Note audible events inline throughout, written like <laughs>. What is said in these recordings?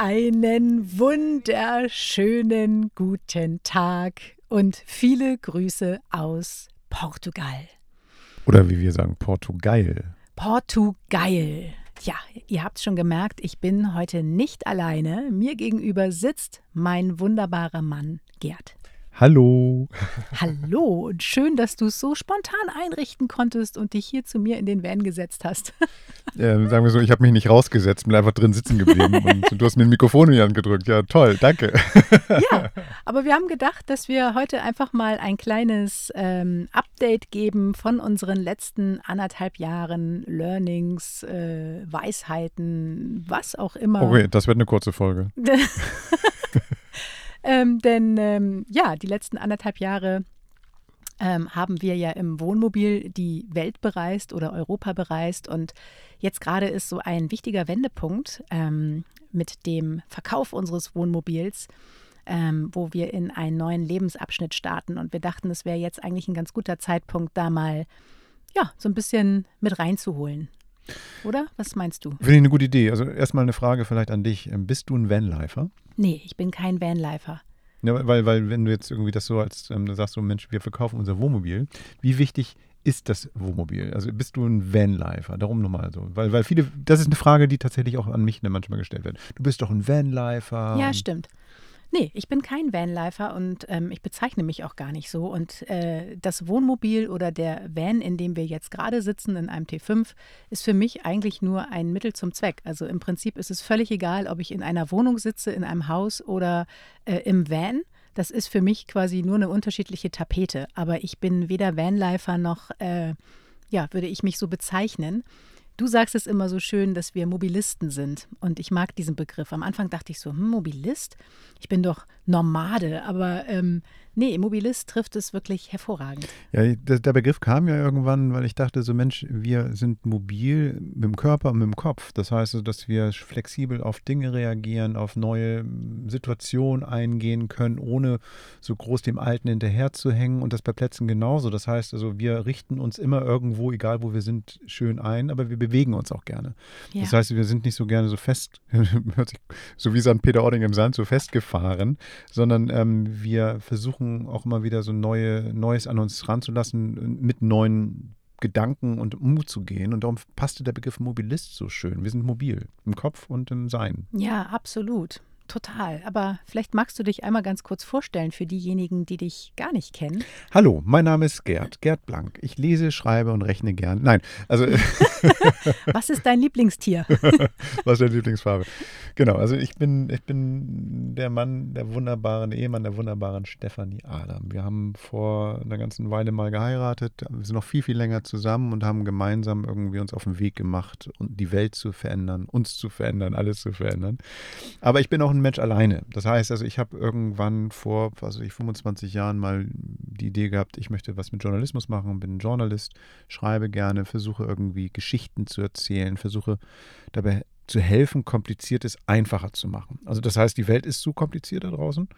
Einen wunderschönen guten Tag und viele Grüße aus Portugal. Oder wie wir sagen, Portugal. Portugal. Ja, ihr habt schon gemerkt, ich bin heute nicht alleine. Mir gegenüber sitzt mein wunderbarer Mann Gerd. Hallo. Hallo und schön, dass du es so spontan einrichten konntest und dich hier zu mir in den Van gesetzt hast. <laughs> Äh, sagen wir so, ich habe mich nicht rausgesetzt, bin einfach drin sitzen geblieben <laughs> und du hast mir ein Mikrofon in die Hand gedrückt. Ja, toll, danke. Ja, aber wir haben gedacht, dass wir heute einfach mal ein kleines ähm, Update geben von unseren letzten anderthalb Jahren Learnings, äh, Weisheiten, was auch immer. Okay, das wird eine kurze Folge. <laughs> Ähm, denn ähm, ja, die letzten anderthalb Jahre ähm, haben wir ja im Wohnmobil die Welt bereist oder Europa bereist. Und jetzt gerade ist so ein wichtiger Wendepunkt ähm, mit dem Verkauf unseres Wohnmobils, ähm, wo wir in einen neuen Lebensabschnitt starten. Und wir dachten, es wäre jetzt eigentlich ein ganz guter Zeitpunkt, da mal ja, so ein bisschen mit reinzuholen. Oder? Was meinst du? Finde ich eine gute Idee. Also erstmal eine Frage vielleicht an dich. Ähm, Bist du ein Vanlifer? Nee, ich bin kein Vanlifer. Ja, weil, weil wenn du jetzt irgendwie das so als, ähm, sagst so, Mensch, wir verkaufen unser Wohnmobil, wie wichtig ist das Wohnmobil? Also bist du ein Vanlifer? Darum nochmal so. Weil, weil viele, das ist eine Frage, die tatsächlich auch an mich manchmal gestellt wird. Du bist doch ein Vanlifer. Ja, stimmt. Nee, ich bin kein Vanlifer und ähm, ich bezeichne mich auch gar nicht so. Und äh, das Wohnmobil oder der Van, in dem wir jetzt gerade sitzen, in einem T5, ist für mich eigentlich nur ein Mittel zum Zweck. Also im Prinzip ist es völlig egal, ob ich in einer Wohnung sitze, in einem Haus oder äh, im Van. Das ist für mich quasi nur eine unterschiedliche Tapete. Aber ich bin weder Vanlifer noch, äh, ja, würde ich mich so bezeichnen. Du sagst es immer so schön, dass wir Mobilisten sind. Und ich mag diesen Begriff. Am Anfang dachte ich so, hm, Mobilist? Ich bin doch Nomade. Aber ähm, nee, Mobilist trifft es wirklich hervorragend. Ja, der, der Begriff kam ja irgendwann, weil ich dachte so, Mensch, wir sind mobil mit dem Körper und mit dem Kopf. Das heißt, dass wir flexibel auf Dinge reagieren, auf neue Situationen eingehen können, ohne so groß dem Alten hinterherzuhängen. Und das bei Plätzen genauso. Das heißt also, wir richten uns immer irgendwo, egal wo wir sind, schön ein, aber wir bewegen uns auch gerne. Ja. Das heißt, wir sind nicht so gerne so fest, <laughs> so wie St. Peter-Ording im Sand, so festgefahren, sondern ähm, wir versuchen auch immer wieder so neue, Neues an uns ranzulassen, mit neuen Gedanken und Mut zu gehen. Und darum passte der Begriff Mobilist so schön. Wir sind mobil im Kopf und im Sein. Ja, absolut. Total. Aber vielleicht magst du dich einmal ganz kurz vorstellen für diejenigen, die dich gar nicht kennen. Hallo, mein Name ist Gerd, Gerd Blank. Ich lese, schreibe und rechne gern. Nein, also <laughs> <laughs> Was ist dein Lieblingstier? <laughs> was ist deine Lieblingsfarbe? Genau, also ich bin, ich bin der Mann, der wunderbaren Ehemann der wunderbaren Stefanie Adam. Wir haben vor einer ganzen Weile mal geheiratet, wir sind noch viel, viel länger zusammen und haben gemeinsam irgendwie uns auf den Weg gemacht, und die Welt zu verändern, uns zu verändern, alles zu verändern. Aber ich bin auch ein Mensch alleine. Das heißt also, ich habe irgendwann vor, was ich, 25 Jahren mal die Idee gehabt, ich möchte was mit Journalismus machen, bin Journalist, schreibe gerne, versuche irgendwie Geschichten zu erzählen, versuche dabei zu helfen, Kompliziertes einfacher zu machen. Also das heißt, die Welt ist zu kompliziert da draußen.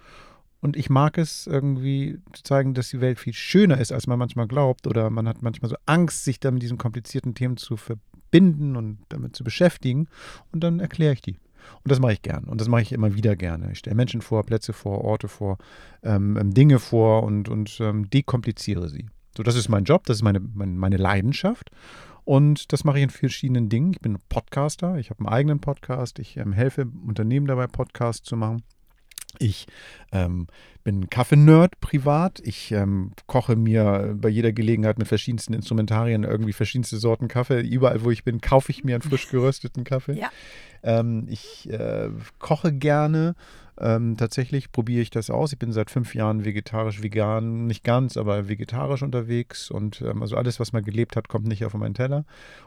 Und ich mag es irgendwie zu zeigen, dass die Welt viel schöner ist, als man manchmal glaubt. Oder man hat manchmal so Angst, sich da mit diesen komplizierten Themen zu verbinden und damit zu beschäftigen. Und dann erkläre ich die. Und das mache ich gern. Und das mache ich immer wieder gerne. Ich stelle Menschen vor, Plätze vor, Orte vor, ähm, ähm, Dinge vor und, und ähm, dekompliziere sie. So, das ist mein Job, das ist meine, meine, meine Leidenschaft. Und das mache ich in verschiedenen Dingen. Ich bin Podcaster, ich habe einen eigenen Podcast, ich ähm, helfe Unternehmen dabei, Podcasts zu machen. Ich ähm, bin Kaffee-Nerd privat. Ich ähm, koche mir bei jeder Gelegenheit mit verschiedensten Instrumentarien irgendwie verschiedenste Sorten Kaffee. Überall, wo ich bin, kaufe ich mir einen frisch gerösteten Kaffee. Ja. Ähm, ich äh, koche gerne. Ähm, tatsächlich probiere ich das aus. Ich bin seit fünf Jahren vegetarisch, vegan, nicht ganz, aber vegetarisch unterwegs. Und ähm, also alles, was man gelebt hat, kommt nicht auf meinen Teller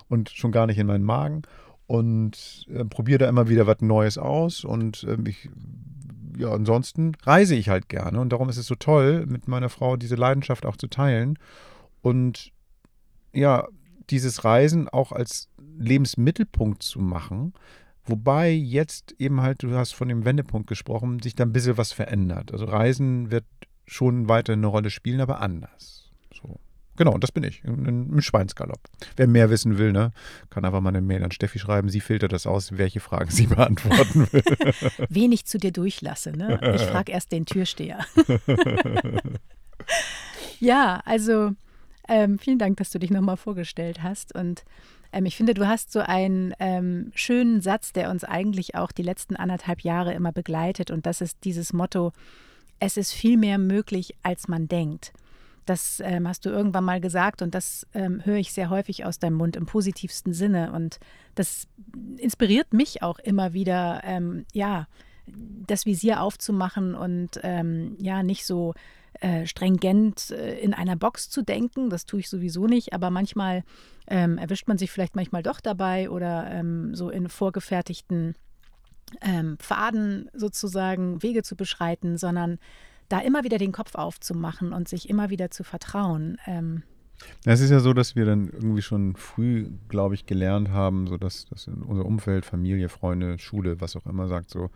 und schon gar nicht in meinen Magen. Und äh, probiere da immer wieder was Neues aus. Und ähm, ich ja, ansonsten reise ich halt gerne und darum ist es so toll, mit meiner Frau diese Leidenschaft auch zu teilen und ja, dieses Reisen auch als Lebensmittelpunkt zu machen, wobei jetzt eben halt, du hast von dem Wendepunkt gesprochen, sich da ein bisschen was verändert. Also Reisen wird schon weiter eine Rolle spielen, aber anders. So. Genau, das bin ich, im Schweinsgalopp. Wer mehr wissen will, ne, kann einfach mal eine Mail an Steffi schreiben. Sie filtert das aus, welche Fragen sie <laughs> beantworten will. Wen ich zu dir durchlasse, ne? Ich frage erst den Türsteher. <laughs> ja, also ähm, vielen Dank, dass du dich nochmal vorgestellt hast. Und ähm, ich finde, du hast so einen ähm, schönen Satz, der uns eigentlich auch die letzten anderthalb Jahre immer begleitet. Und das ist dieses Motto, es ist viel mehr möglich, als man denkt. Das ähm, hast du irgendwann mal gesagt und das ähm, höre ich sehr häufig aus deinem Mund im positivsten Sinne. Und das inspiriert mich auch immer wieder, ähm, ja, das Visier aufzumachen und ähm, ja, nicht so äh, stringent äh, in einer Box zu denken. Das tue ich sowieso nicht, aber manchmal ähm, erwischt man sich vielleicht manchmal doch dabei oder ähm, so in vorgefertigten Pfaden sozusagen Wege zu beschreiten, sondern da immer wieder den Kopf aufzumachen und sich immer wieder zu vertrauen. Ähm, es ist ja so, dass wir dann irgendwie schon früh, glaube ich, gelernt haben, so dass, dass unser Umfeld, Familie, Freunde, Schule, was auch immer sagt, so,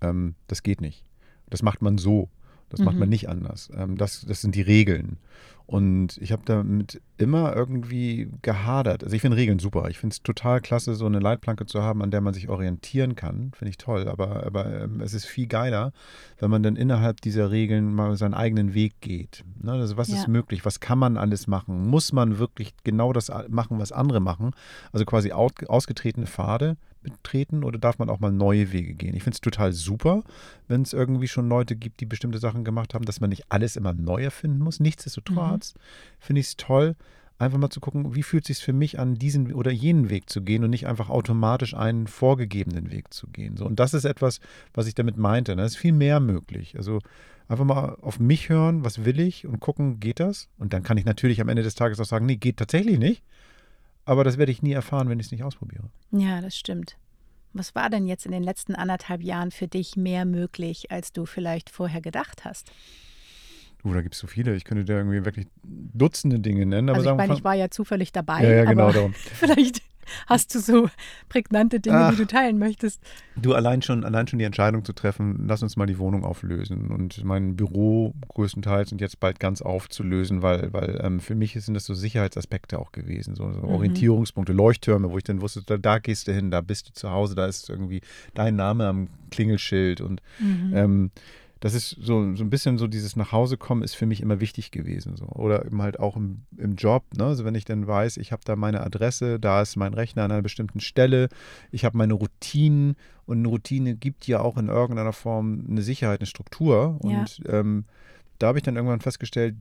ähm, das geht nicht. Das macht man so. Das mhm. macht man mhm. nicht anders. Ähm, das, das sind die Regeln. Und ich habe damit immer irgendwie gehadert. Also ich finde Regeln super. Ich finde es total klasse, so eine Leitplanke zu haben, an der man sich orientieren kann. Finde ich toll. Aber, aber ähm, es ist viel geiler, wenn man dann innerhalb dieser Regeln mal seinen eigenen Weg geht. Ne? Also was ja. ist möglich? Was kann man alles machen? Muss man wirklich genau das machen, was andere machen? Also quasi ausgetretene Pfade betreten oder darf man auch mal neue Wege gehen? Ich finde es total super, wenn es irgendwie schon Leute gibt, die bestimmte Sachen gemacht haben, dass man nicht alles immer neu erfinden muss. Nichtsdestotrotz mhm. finde ich es toll, einfach mal zu gucken, wie fühlt es sich für mich an, diesen oder jenen Weg zu gehen und nicht einfach automatisch einen vorgegebenen Weg zu gehen. So, und das ist etwas, was ich damit meinte. Da ne? ist viel mehr möglich. Also einfach mal auf mich hören, was will ich und gucken, geht das? Und dann kann ich natürlich am Ende des Tages auch sagen, nee, geht tatsächlich nicht. Aber das werde ich nie erfahren, wenn ich es nicht ausprobiere. Ja, das stimmt. Was war denn jetzt in den letzten anderthalb Jahren für dich mehr möglich, als du vielleicht vorher gedacht hast? Uh, da gibt es so viele. Ich könnte dir irgendwie wirklich Dutzende Dinge nennen. also ich meine, ich war ja zufällig dabei. Ja, ja genau darum. <laughs> vielleicht Hast du so prägnante Dinge, Ach, die du teilen möchtest? Du allein schon, allein schon die Entscheidung zu treffen, lass uns mal die Wohnung auflösen und mein Büro größtenteils und jetzt bald ganz aufzulösen, weil, weil ähm, für mich sind das so Sicherheitsaspekte auch gewesen, so, so mhm. Orientierungspunkte, Leuchttürme, wo ich dann wusste, da, da, gehst du hin, da bist du zu Hause, da ist irgendwie dein Name am Klingelschild und mhm. ähm, das ist so, so ein bisschen so dieses Nachhausekommen ist für mich immer wichtig gewesen. So. Oder eben halt auch im, im Job. Ne? Also wenn ich dann weiß, ich habe da meine Adresse, da ist mein Rechner an einer bestimmten Stelle, ich habe meine Routinen und eine Routine gibt ja auch in irgendeiner Form eine Sicherheit, eine Struktur. Und ja. ähm, da habe ich dann irgendwann festgestellt,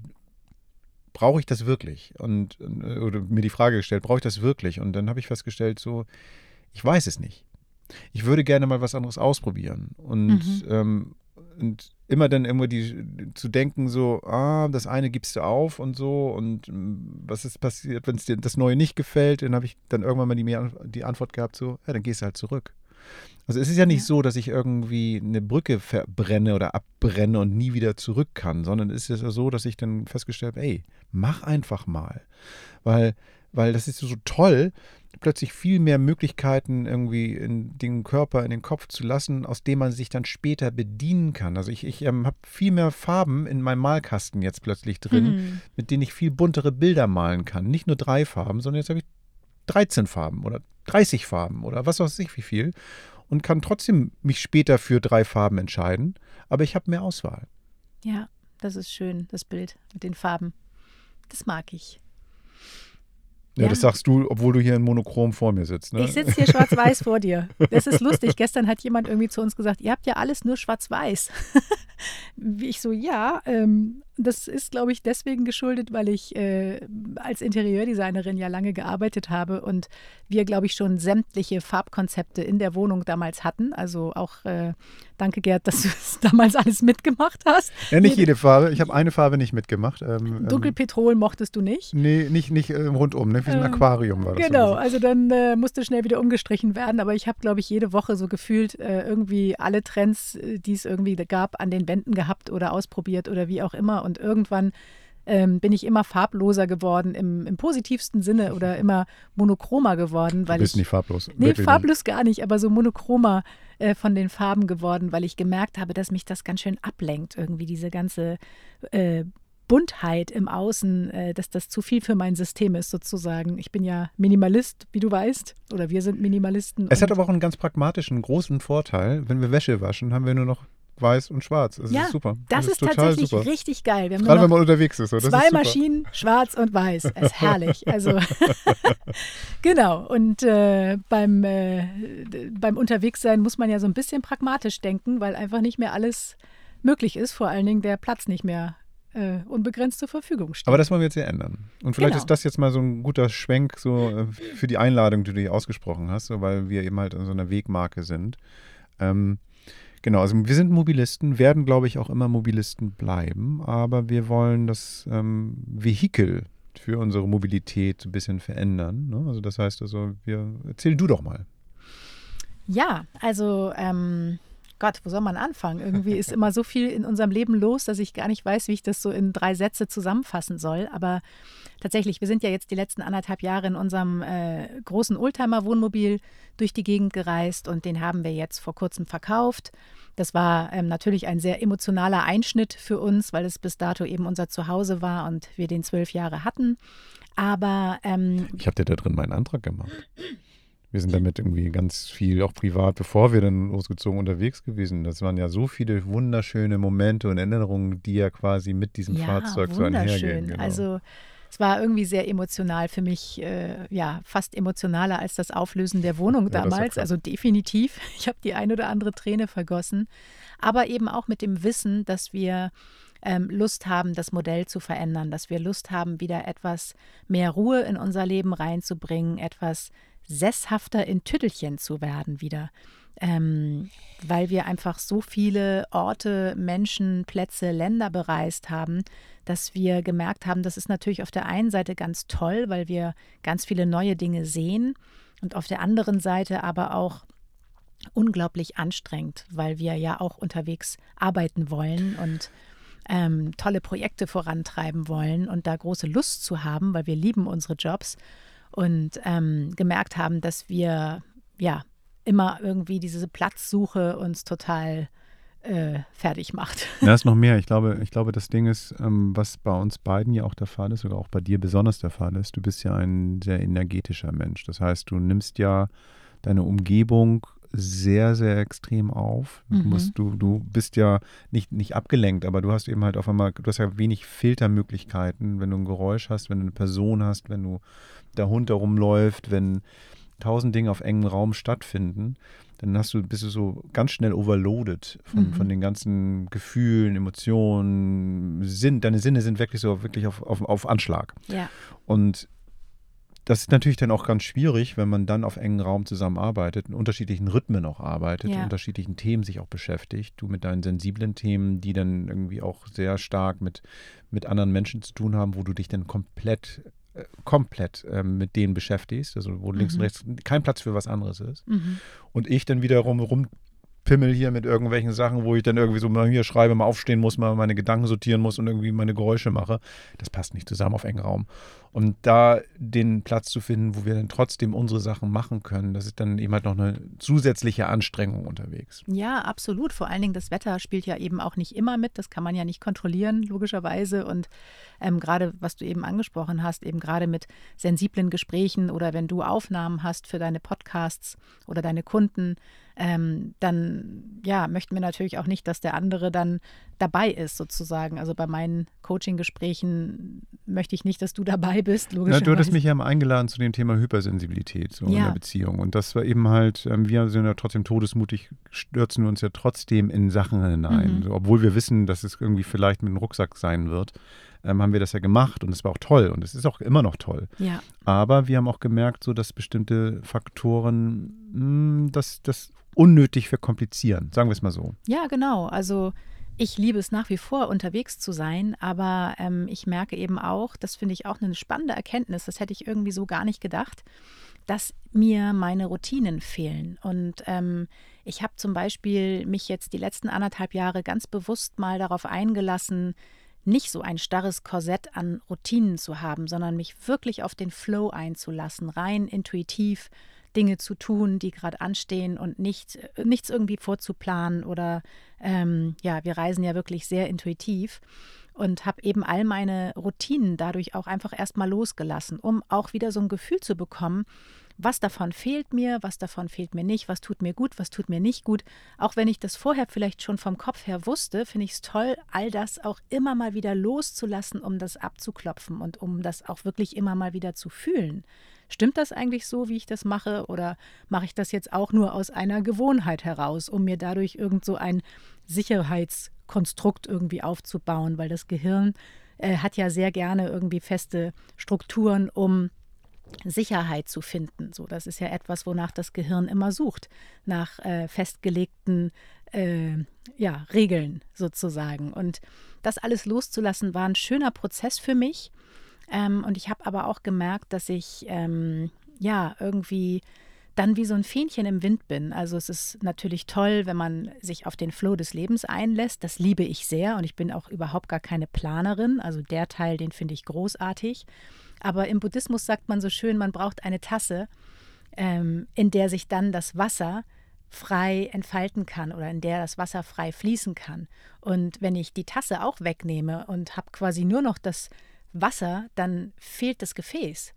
brauche ich das wirklich? Und oder mir die Frage gestellt, brauche ich das wirklich? Und dann habe ich festgestellt, so, ich weiß es nicht. Ich würde gerne mal was anderes ausprobieren. Und mhm. ähm, und immer dann irgendwo die zu denken, so, ah, das eine gibst du auf und so und mm, was ist passiert, wenn es dir das Neue nicht gefällt, dann habe ich dann irgendwann mal die, die Antwort gehabt, so, ja, dann gehst du halt zurück. Also es ist ja nicht ja. so, dass ich irgendwie eine Brücke verbrenne oder abbrenne und nie wieder zurück kann, sondern es ist ja so, dass ich dann festgestellt habe, ey, mach einfach mal. Weil, weil das ist so toll, plötzlich viel mehr Möglichkeiten irgendwie in den Körper, in den Kopf zu lassen, aus dem man sich dann später bedienen kann. Also ich, ich ähm, habe viel mehr Farben in meinem Malkasten jetzt plötzlich drin, mhm. mit denen ich viel buntere Bilder malen kann. Nicht nur drei Farben, sondern jetzt habe ich 13 Farben oder 30 Farben oder was weiß ich wie viel und kann trotzdem mich später für drei Farben entscheiden, aber ich habe mehr Auswahl. Ja, das ist schön, das Bild mit den Farben. Das mag ich. Ja, Ja. das sagst du, obwohl du hier in Monochrom vor mir sitzt. Ne? Ich sitze hier schwarz-weiß vor dir. Das ist lustig. <laughs> Gestern hat jemand irgendwie zu uns gesagt, ihr habt ja alles nur schwarz-weiß. <laughs> Wie ich so, ja, ähm, das ist, glaube ich, deswegen geschuldet, weil ich äh, als Interieurdesignerin ja lange gearbeitet habe und wir, glaube ich, schon sämtliche Farbkonzepte in der Wohnung damals hatten. Also auch äh, danke, Gerd, dass du <laughs> es damals alles mitgemacht hast. ja, nicht jede Farbe. Ich habe eine Farbe nicht mitgemacht. Ähm, Dunkelpetrol mochtest du nicht. Ähm, nee, nicht, nicht äh, rundum. Ne? Wie so ein Ähm, Aquarium war das. Genau, so. also dann äh, musste schnell wieder umgestrichen werden. Aber ich habe, glaube ich, jede Woche so gefühlt äh, irgendwie alle Trends, äh, die es irgendwie gab, an den Wänden gehabt oder ausprobiert oder wie auch immer. Und irgendwann ähm, bin ich immer farbloser geworden im, im positivsten Sinne oder <laughs> immer monochromer geworden, weil Du bist ich nicht farblos. Nee, Wirklich farblos gar nicht, aber so monochromer äh, von den Farben geworden, weil ich gemerkt habe, dass mich das ganz schön ablenkt, irgendwie diese ganze äh, Buntheit im Außen, äh, dass das zu viel für mein System ist, sozusagen. Ich bin ja Minimalist, wie du weißt, oder wir sind Minimalisten. Es hat aber auch einen ganz pragmatischen, großen Vorteil. Wenn wir Wäsche waschen, haben wir nur noch weiß und schwarz. Das ja, ist super. Das, ist, total tatsächlich super. richtig geil. Wir haben Gerade wenn man unterwegs ist. Das zwei ist. Maschinen, schwarz und weiß. Es ist herrlich. Also <laughs> genau. Und äh, beim, äh, beim Unterwegssein muss man ja so ein bisschen pragmatisch denken, weil einfach nicht mehr alles möglich ist. Vor allen Dingen der Platz nicht mehr äh, unbegrenzt zur Verfügung steht. Aber das wollen wir jetzt ja ändern. Und vielleicht Genau. ist das jetzt mal so ein guter Schwenk so äh, für die Einladung, die du hier ausgesprochen hast, so, weil wir eben halt an so einer Wegmarke sind. Ähm, genau, also wir sind Mobilisten, werden, glaube ich, auch immer Mobilisten bleiben, aber wir wollen das ähm, Vehikel für unsere Mobilität ein bisschen verändern. Ne? Also das heißt also, wir, erzähl du doch mal. Ja, also ähm, Gott, wo soll man anfangen? Irgendwie ist immer so viel in unserem Leben los, dass ich gar nicht weiß, wie ich das so in drei Sätze zusammenfassen soll. Aber tatsächlich, wir sind ja jetzt die letzten anderthalb Jahre in unserem äh, großen Oldtimer-Wohnmobil durch die Gegend gereist und den haben wir jetzt vor kurzem verkauft. Das war ähm, natürlich ein sehr emotionaler Einschnitt für uns, weil es bis dato eben unser Zuhause war und wir den zwölf Jahre hatten. Aber ähm, Ich habe dir da drin meinen Antrag gemacht. Wir sind damit irgendwie ganz viel, auch privat, bevor wir dann losgezogen unterwegs gewesen. Das waren ja so viele wunderschöne Momente und Erinnerungen, die ja quasi mit diesem ja, Fahrzeug so einhergehen. Genau. Also es war irgendwie sehr emotional für mich, äh, ja, fast emotionaler als das Auflösen der Wohnung Ja, damals. also definitiv. <laughs> Ich habe die ein oder andere Träne vergossen. Aber eben auch mit dem Wissen, dass wir ähm, Lust haben, das Modell zu verändern, dass wir Lust haben, wieder etwas mehr Ruhe in unser Leben reinzubringen, etwas sesshafter in Tüttelchen zu werden wieder. Ähm, weil wir einfach so viele Orte, Menschen, Plätze, Länder bereist haben, dass wir gemerkt haben, das ist natürlich auf der einen Seite ganz toll, weil wir ganz viele neue Dinge sehen und auf der anderen Seite aber auch unglaublich anstrengend, weil wir ja auch unterwegs arbeiten wollen und ähm, tolle Projekte vorantreiben wollen und da große Lust zu haben, weil wir lieben unsere Jobs und ähm, gemerkt haben, dass wir ja immer irgendwie diese Platzsuche uns total äh, fertig macht. <laughs> Ja, ist noch mehr. Ich glaube, ich glaube, das Ding ist, ähm, was bei uns beiden ja auch der Fall ist, oder auch bei dir besonders der Fall ist, du bist ja ein sehr energetischer Mensch. Das heißt, du nimmst ja deine Umgebung sehr, sehr extrem auf. Du, Mhm. musst, du, du bist ja nicht, nicht abgelenkt, aber du hast eben halt auf einmal, du hast ja wenig Filtermöglichkeiten, wenn du ein Geräusch hast, wenn du eine Person hast, wenn du der Hund da rumläuft, wenn tausend Dinge auf engem Raum stattfinden, dann hast du, bist du so ganz schnell overloaded von, Mhm. von den ganzen Gefühlen, Emotionen, Sinn, deine Sinne sind wirklich so wirklich auf, auf, auf Anschlag. Ja. Und das ist natürlich dann auch ganz schwierig, wenn man dann auf engen Raum zusammenarbeitet, in unterschiedlichen Rhythmen auch arbeitet, Ja. unterschiedlichen Themen sich auch beschäftigt. Du mit deinen sensiblen Themen, die dann irgendwie auch sehr stark mit, mit anderen Menschen zu tun haben, wo du dich dann komplett, komplett ähm, mit denen beschäftigst, also wo links und Mhm. rechts kein Platz für was anderes ist. Mhm. Und ich dann wiederum rumpimmel hier mit irgendwelchen Sachen, wo ich dann irgendwie so mal hier schreibe, mal aufstehen muss, mal meine Gedanken sortieren muss und irgendwie meine Geräusche mache. Das passt nicht zusammen auf engen Raum. Und da den Platz zu finden, wo wir dann trotzdem unsere Sachen machen können, das ist dann eben halt noch eine zusätzliche Anstrengung unterwegs. Ja, absolut. Vor allen Dingen das Wetter spielt ja eben auch nicht immer mit. Das kann man ja nicht kontrollieren, logischerweise. Und ähm, gerade, was du eben angesprochen hast, eben gerade mit sensiblen Gesprächen oder wenn du Aufnahmen hast für deine Podcasts oder deine Kunden, ähm, dann ja, möchten wir natürlich auch nicht, dass der andere dann dabei ist, sozusagen. Also bei meinen Coaching-Gesprächen möchte ich nicht, dass du dabei bist, Na, logischerweise. du hattest mich ja mal eingeladen zu dem Thema Hypersensibilität so in Ja. der Beziehung. Und das war eben halt, ähm, wir sind ja trotzdem todesmutig, stürzen uns ja trotzdem in Sachen hinein. Mhm. So, obwohl wir wissen, dass es irgendwie vielleicht mit dem Rucksack sein wird, ähm, haben wir das ja gemacht und es war auch toll und es ist auch immer noch toll. ja, Aber wir haben auch gemerkt, so dass bestimmte Faktoren mh, das, das unnötig verkomplizieren, sagen wir es mal so. ja, genau. Also ich liebe es nach wie vor, unterwegs zu sein, aber ähm, ich merke eben auch, das finde ich auch eine spannende Erkenntnis, das hätte ich irgendwie so gar nicht gedacht, dass mir meine Routinen fehlen. Und ähm, ich habe zum Beispiel mich jetzt die letzten anderthalb Jahre ganz bewusst mal darauf eingelassen, nicht so ein starres Korsett an Routinen zu haben, sondern mich wirklich auf den Flow einzulassen, rein intuitiv Dinge zu tun, die gerade anstehen und nicht, äh, nichts irgendwie vorzuplanen oder ähm, ja, wir reisen ja wirklich sehr intuitiv und habe eben all meine Routinen dadurch auch einfach erstmal losgelassen, um auch wieder so ein Gefühl zu bekommen, was davon fehlt mir, was davon fehlt mir nicht, was tut mir gut, was tut mir nicht gut. Auch wenn ich das vorher vielleicht schon vom Kopf her wusste, finde ich es toll, all das auch immer mal wieder loszulassen, um das abzuklopfen und um das auch wirklich immer mal wieder zu fühlen. Stimmt das eigentlich so, wie ich das mache, oder mache ich das jetzt auch nur aus einer Gewohnheit heraus, um mir dadurch irgend so ein Sicherheitskonstrukt irgendwie aufzubauen? Weil das Gehirn äh, hat ja sehr gerne irgendwie feste Strukturen, um Sicherheit zu finden. So, das ist ja etwas, wonach das Gehirn immer sucht, nach äh, festgelegten äh, ja, Regeln sozusagen. Und das alles loszulassen, war ein schöner Prozess für mich. Ähm, und ich habe aber auch gemerkt, dass ich ähm, ja irgendwie dann wie so ein Fähnchen im Wind bin. Also es ist natürlich toll, wenn man sich auf den Flow des Lebens einlässt. Das liebe ich sehr und ich bin auch überhaupt gar keine Planerin. Also der Teil, den finde ich großartig. Aber im Buddhismus sagt man so schön, man braucht eine Tasse, ähm, in der sich dann das Wasser frei entfalten kann oder in der das Wasser frei fließen kann. Und wenn ich die Tasse auch wegnehme und habe quasi nur noch das Wasser, dann fehlt das Gefäß.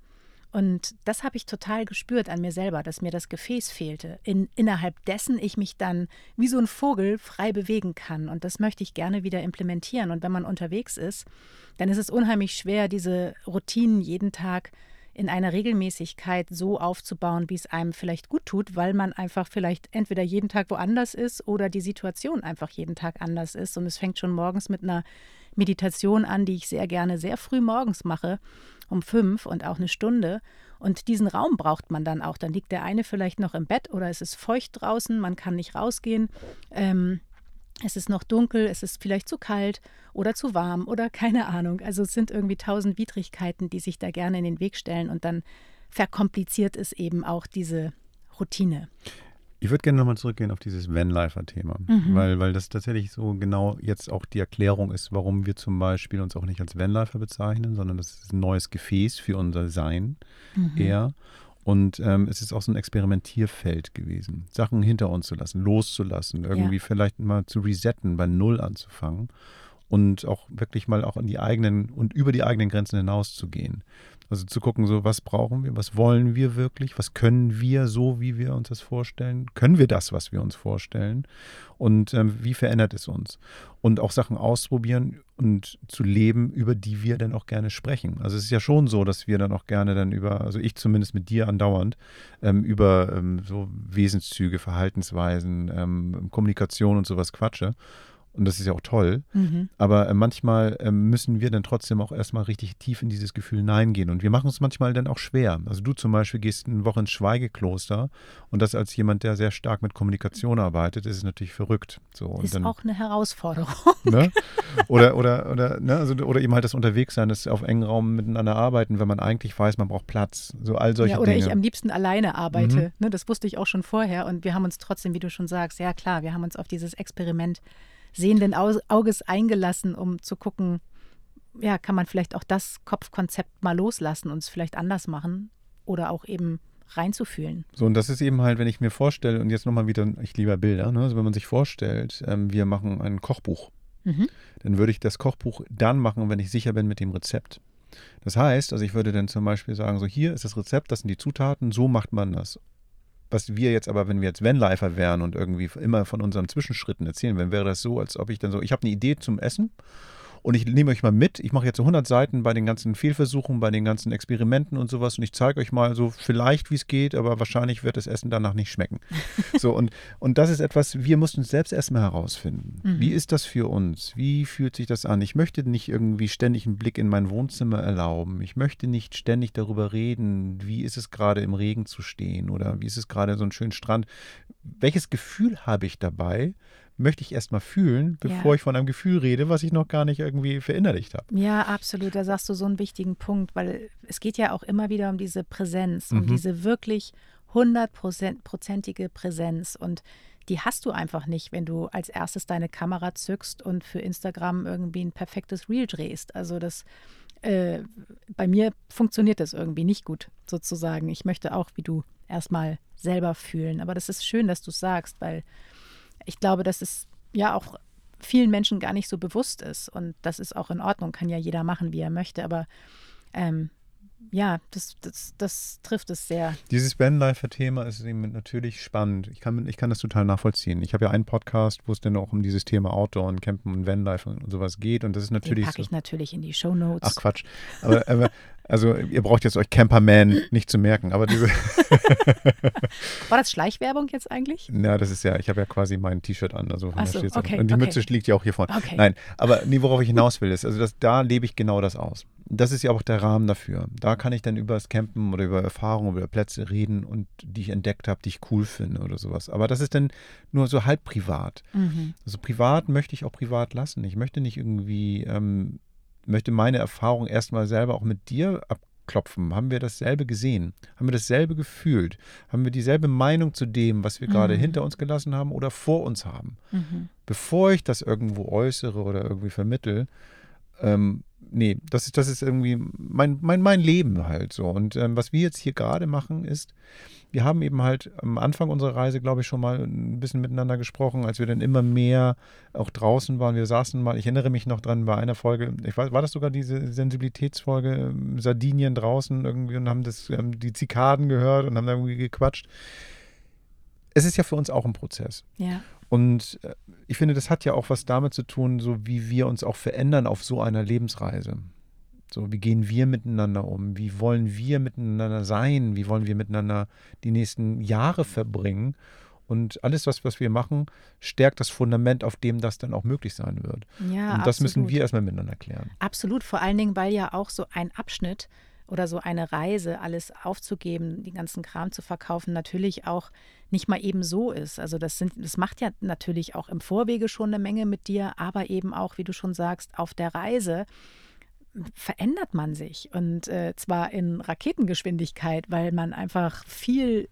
Und das habe ich total gespürt an mir selber, dass mir das Gefäß fehlte, in, innerhalb dessen ich mich dann wie so ein Vogel frei bewegen kann. Und das möchte ich gerne wieder implementieren. Und wenn man unterwegs ist, dann ist es unheimlich schwer, diese Routinen jeden Tag in einer Regelmäßigkeit so aufzubauen, wie es einem vielleicht gut tut, weil man einfach vielleicht entweder jeden Tag woanders ist oder die Situation einfach jeden Tag anders ist. Und es fängt schon morgens mit einer Meditation an, die ich sehr gerne sehr früh morgens mache, um fünf und auch eine Stunde. Und diesen Raum braucht man dann auch. Dann liegt der eine vielleicht noch im Bett oder es ist feucht draußen, man kann nicht rausgehen. Ähm, es ist noch dunkel, es ist vielleicht zu kalt oder zu warm oder <laughs> keine Ahnung. Also es sind irgendwie tausend Widrigkeiten, die sich da gerne in den Weg stellen und dann verkompliziert es eben auch diese Routine. Ich würde gerne nochmal zurückgehen auf dieses Vanlifer-Thema, Mhm. weil, weil das tatsächlich so genau jetzt auch die Erklärung ist, warum wir zum Beispiel uns auch nicht als Vanlifer bezeichnen, sondern das ist ein neues Gefäß für unser Sein eher. Und ähm, es ist auch so ein Experimentierfeld gewesen, Sachen hinter uns zu lassen, loszulassen, irgendwie vielleicht mal zu resetten, bei Null anzufangen und auch wirklich mal auch in die eigenen und über die eigenen Grenzen hinaus zu gehen. Also zu gucken, so was brauchen wir, was wollen wir wirklich, was können wir so, wie wir uns das vorstellen, können wir das, was wir uns vorstellen und ähm, wie verändert es uns und auch Sachen ausprobieren und zu leben, über die wir dann auch gerne sprechen. Also es ist ja schon so, dass wir dann auch gerne dann über, also ich zumindest mit dir andauernd, ähm, über ähm, so Wesenszüge, Verhaltensweisen, ähm, Kommunikation und sowas quatsche. Und das ist ja auch toll. Mhm. Aber äh, manchmal äh, müssen wir dann trotzdem auch erstmal richtig tief in dieses Gefühl hineingehen. Und wir machen uns manchmal dann auch schwer. Also du zum Beispiel gehst eine Woche ins Schweigekloster und das als jemand, der sehr stark mit Kommunikation arbeitet, ist es natürlich verrückt. So, Ist dann, auch eine Herausforderung. <laughs> ne? <laughs> Oder, oder, oder, ne? also, oder eben halt das Unterwegssein, das auf engen Raum miteinander arbeiten, wenn man eigentlich weiß, man braucht Platz. So all solche Ja, oder Dinge. ich am liebsten alleine arbeite. Mhm. Ne, das wusste ich auch schon vorher. Und wir haben uns trotzdem, wie du schon sagst, ja klar, wir haben uns auf dieses Experiment sehenden Au- Auges eingelassen, um zu gucken, ja, kann man vielleicht auch das Kopfkonzept mal loslassen und es vielleicht anders machen oder auch eben reinzufühlen. So, und das ist eben halt, wenn ich mir vorstelle, und jetzt nochmal wieder, ich liebe Bilder, ne? also wenn man sich vorstellt, ähm, wir machen ein Kochbuch, Mhm. dann würde ich das Kochbuch dann machen, wenn ich sicher bin mit dem Rezept. Das heißt, also ich würde dann zum Beispiel sagen, so hier ist das Rezept, das sind die Zutaten, so macht man das. Was wir jetzt aber, wenn wir jetzt Vanlifer wären und irgendwie immer von unseren Zwischenschritten erzählen, dann wäre das so, als ob ich dann so, ich habe eine Idee zum Essen Und ich nehme euch mal mit. Ich mache jetzt so 100 Seiten bei den ganzen Fehlversuchen, bei den ganzen Experimenten und sowas. Und ich zeige euch mal so vielleicht, wie es geht, aber wahrscheinlich wird das Essen danach nicht schmecken. <laughs> so, und, und das ist etwas, wir mussten es selbst erstmal herausfinden. Mhm. Wie ist das für uns? Wie fühlt sich das an? Ich möchte nicht irgendwie ständig einen Blick in mein Wohnzimmer erlauben. Ich möchte nicht ständig darüber reden, wie ist es gerade im Regen zu stehen oder wie ist es gerade so ein schönen Strand. Welches Gefühl habe ich dabei? Möchte ich erstmal fühlen, bevor Ja. ich von einem Gefühl rede, was ich noch gar nicht irgendwie verinnerlicht habe. Ja, absolut. Da sagst du so einen wichtigen Punkt, weil es geht ja auch immer wieder um diese Präsenz, um Mhm. diese wirklich hundertprozentige Präsenz. Und die hast du einfach nicht, wenn du als erstes deine Kamera zückst und für Instagram irgendwie ein perfektes Reel drehst. Also das äh, bei mir funktioniert das irgendwie nicht gut, sozusagen. Ich möchte auch, wie du, erstmal selber fühlen. Aber das ist schön, dass du es sagst, weil ich glaube, dass es ja auch vielen Menschen gar nicht so bewusst ist. Und das ist auch in Ordnung, kann ja jeder machen, wie er möchte. Aber ähm, ja, das, das, das trifft es sehr. Dieses Vanlifer-Thema ist eben natürlich spannend. Ich kann, ich kann das total nachvollziehen. Ich habe ja einen Podcast, wo es dann auch um dieses Thema Outdoor und Campen und Vanlife und sowas geht. Und das ist Den natürlich packe so. ich natürlich in die Show Notes. Ach Quatsch. Aber, aber also ihr braucht jetzt euch Camperman nicht zu merken. Aber diese, <laughs> War das Schleichwerbung jetzt eigentlich? na, das ist ja, ich habe ja quasi mein T-Shirt an. Also Ach so, okay, auch. Und die okay. Mütze liegt ja auch hier vorne. Okay. Nein, aber nee, worauf ich hinaus will, ist, also das, da lebe ich genau das aus. Das ist ja auch der Rahmen dafür. Da kann ich dann über das Campen oder über Erfahrungen oder Plätze reden und die ich entdeckt habe, die ich cool finde oder sowas. Aber das ist dann nur so halb privat. Mhm. Also privat möchte ich auch privat lassen. Ich möchte nicht irgendwie, ähm, möchte meine Erfahrung erstmal selber auch mit dir abklopfen. Haben wir dasselbe gesehen? Haben wir dasselbe gefühlt? Haben wir dieselbe Meinung zu dem, was wir gerade Mhm. hinter uns gelassen haben oder vor uns haben? Mhm. bevor ich das irgendwo äußere oder irgendwie vermittel, ähm, nee, das ist, das ist irgendwie mein, mein, mein Leben halt so. Und ähm, was wir jetzt hier gerade machen, ist, wir haben eben halt am Anfang unserer Reise, glaube ich, schon mal ein bisschen miteinander gesprochen, als wir dann immer mehr auch draußen waren. Wir saßen mal, ich erinnere mich noch dran bei einer Folge, ich weiß, war das sogar diese Sensibilitätsfolge, ähm, Sardinien draußen irgendwie und haben das, ähm, die Zikaden gehört und haben da irgendwie gequatscht. Es ist ja für uns auch ein Prozess. Ja. Und äh, ich finde, das hat ja auch was damit zu tun, so wie wir uns auch verändern auf so einer Lebensreise. So, wie gehen wir miteinander um? Wie wollen wir miteinander sein? Wie wollen wir miteinander die nächsten Jahre verbringen? Und alles, was, was wir machen, stärkt das Fundament, auf dem das dann auch möglich sein wird. Ja, Und das müssen absolut. wir erstmal miteinander klären. Absolut, vor allen Dingen, weil ja auch so ein Abschnitt oder so eine Reise, alles aufzugeben, den ganzen Kram zu verkaufen, natürlich auch nicht mal eben so ist. Also das sind, das macht ja natürlich auch im Vorwege schon eine Menge mit dir, aber eben auch, wie du schon sagst, auf der Reise verändert man sich und äh, zwar in Raketengeschwindigkeit, weil man einfach viel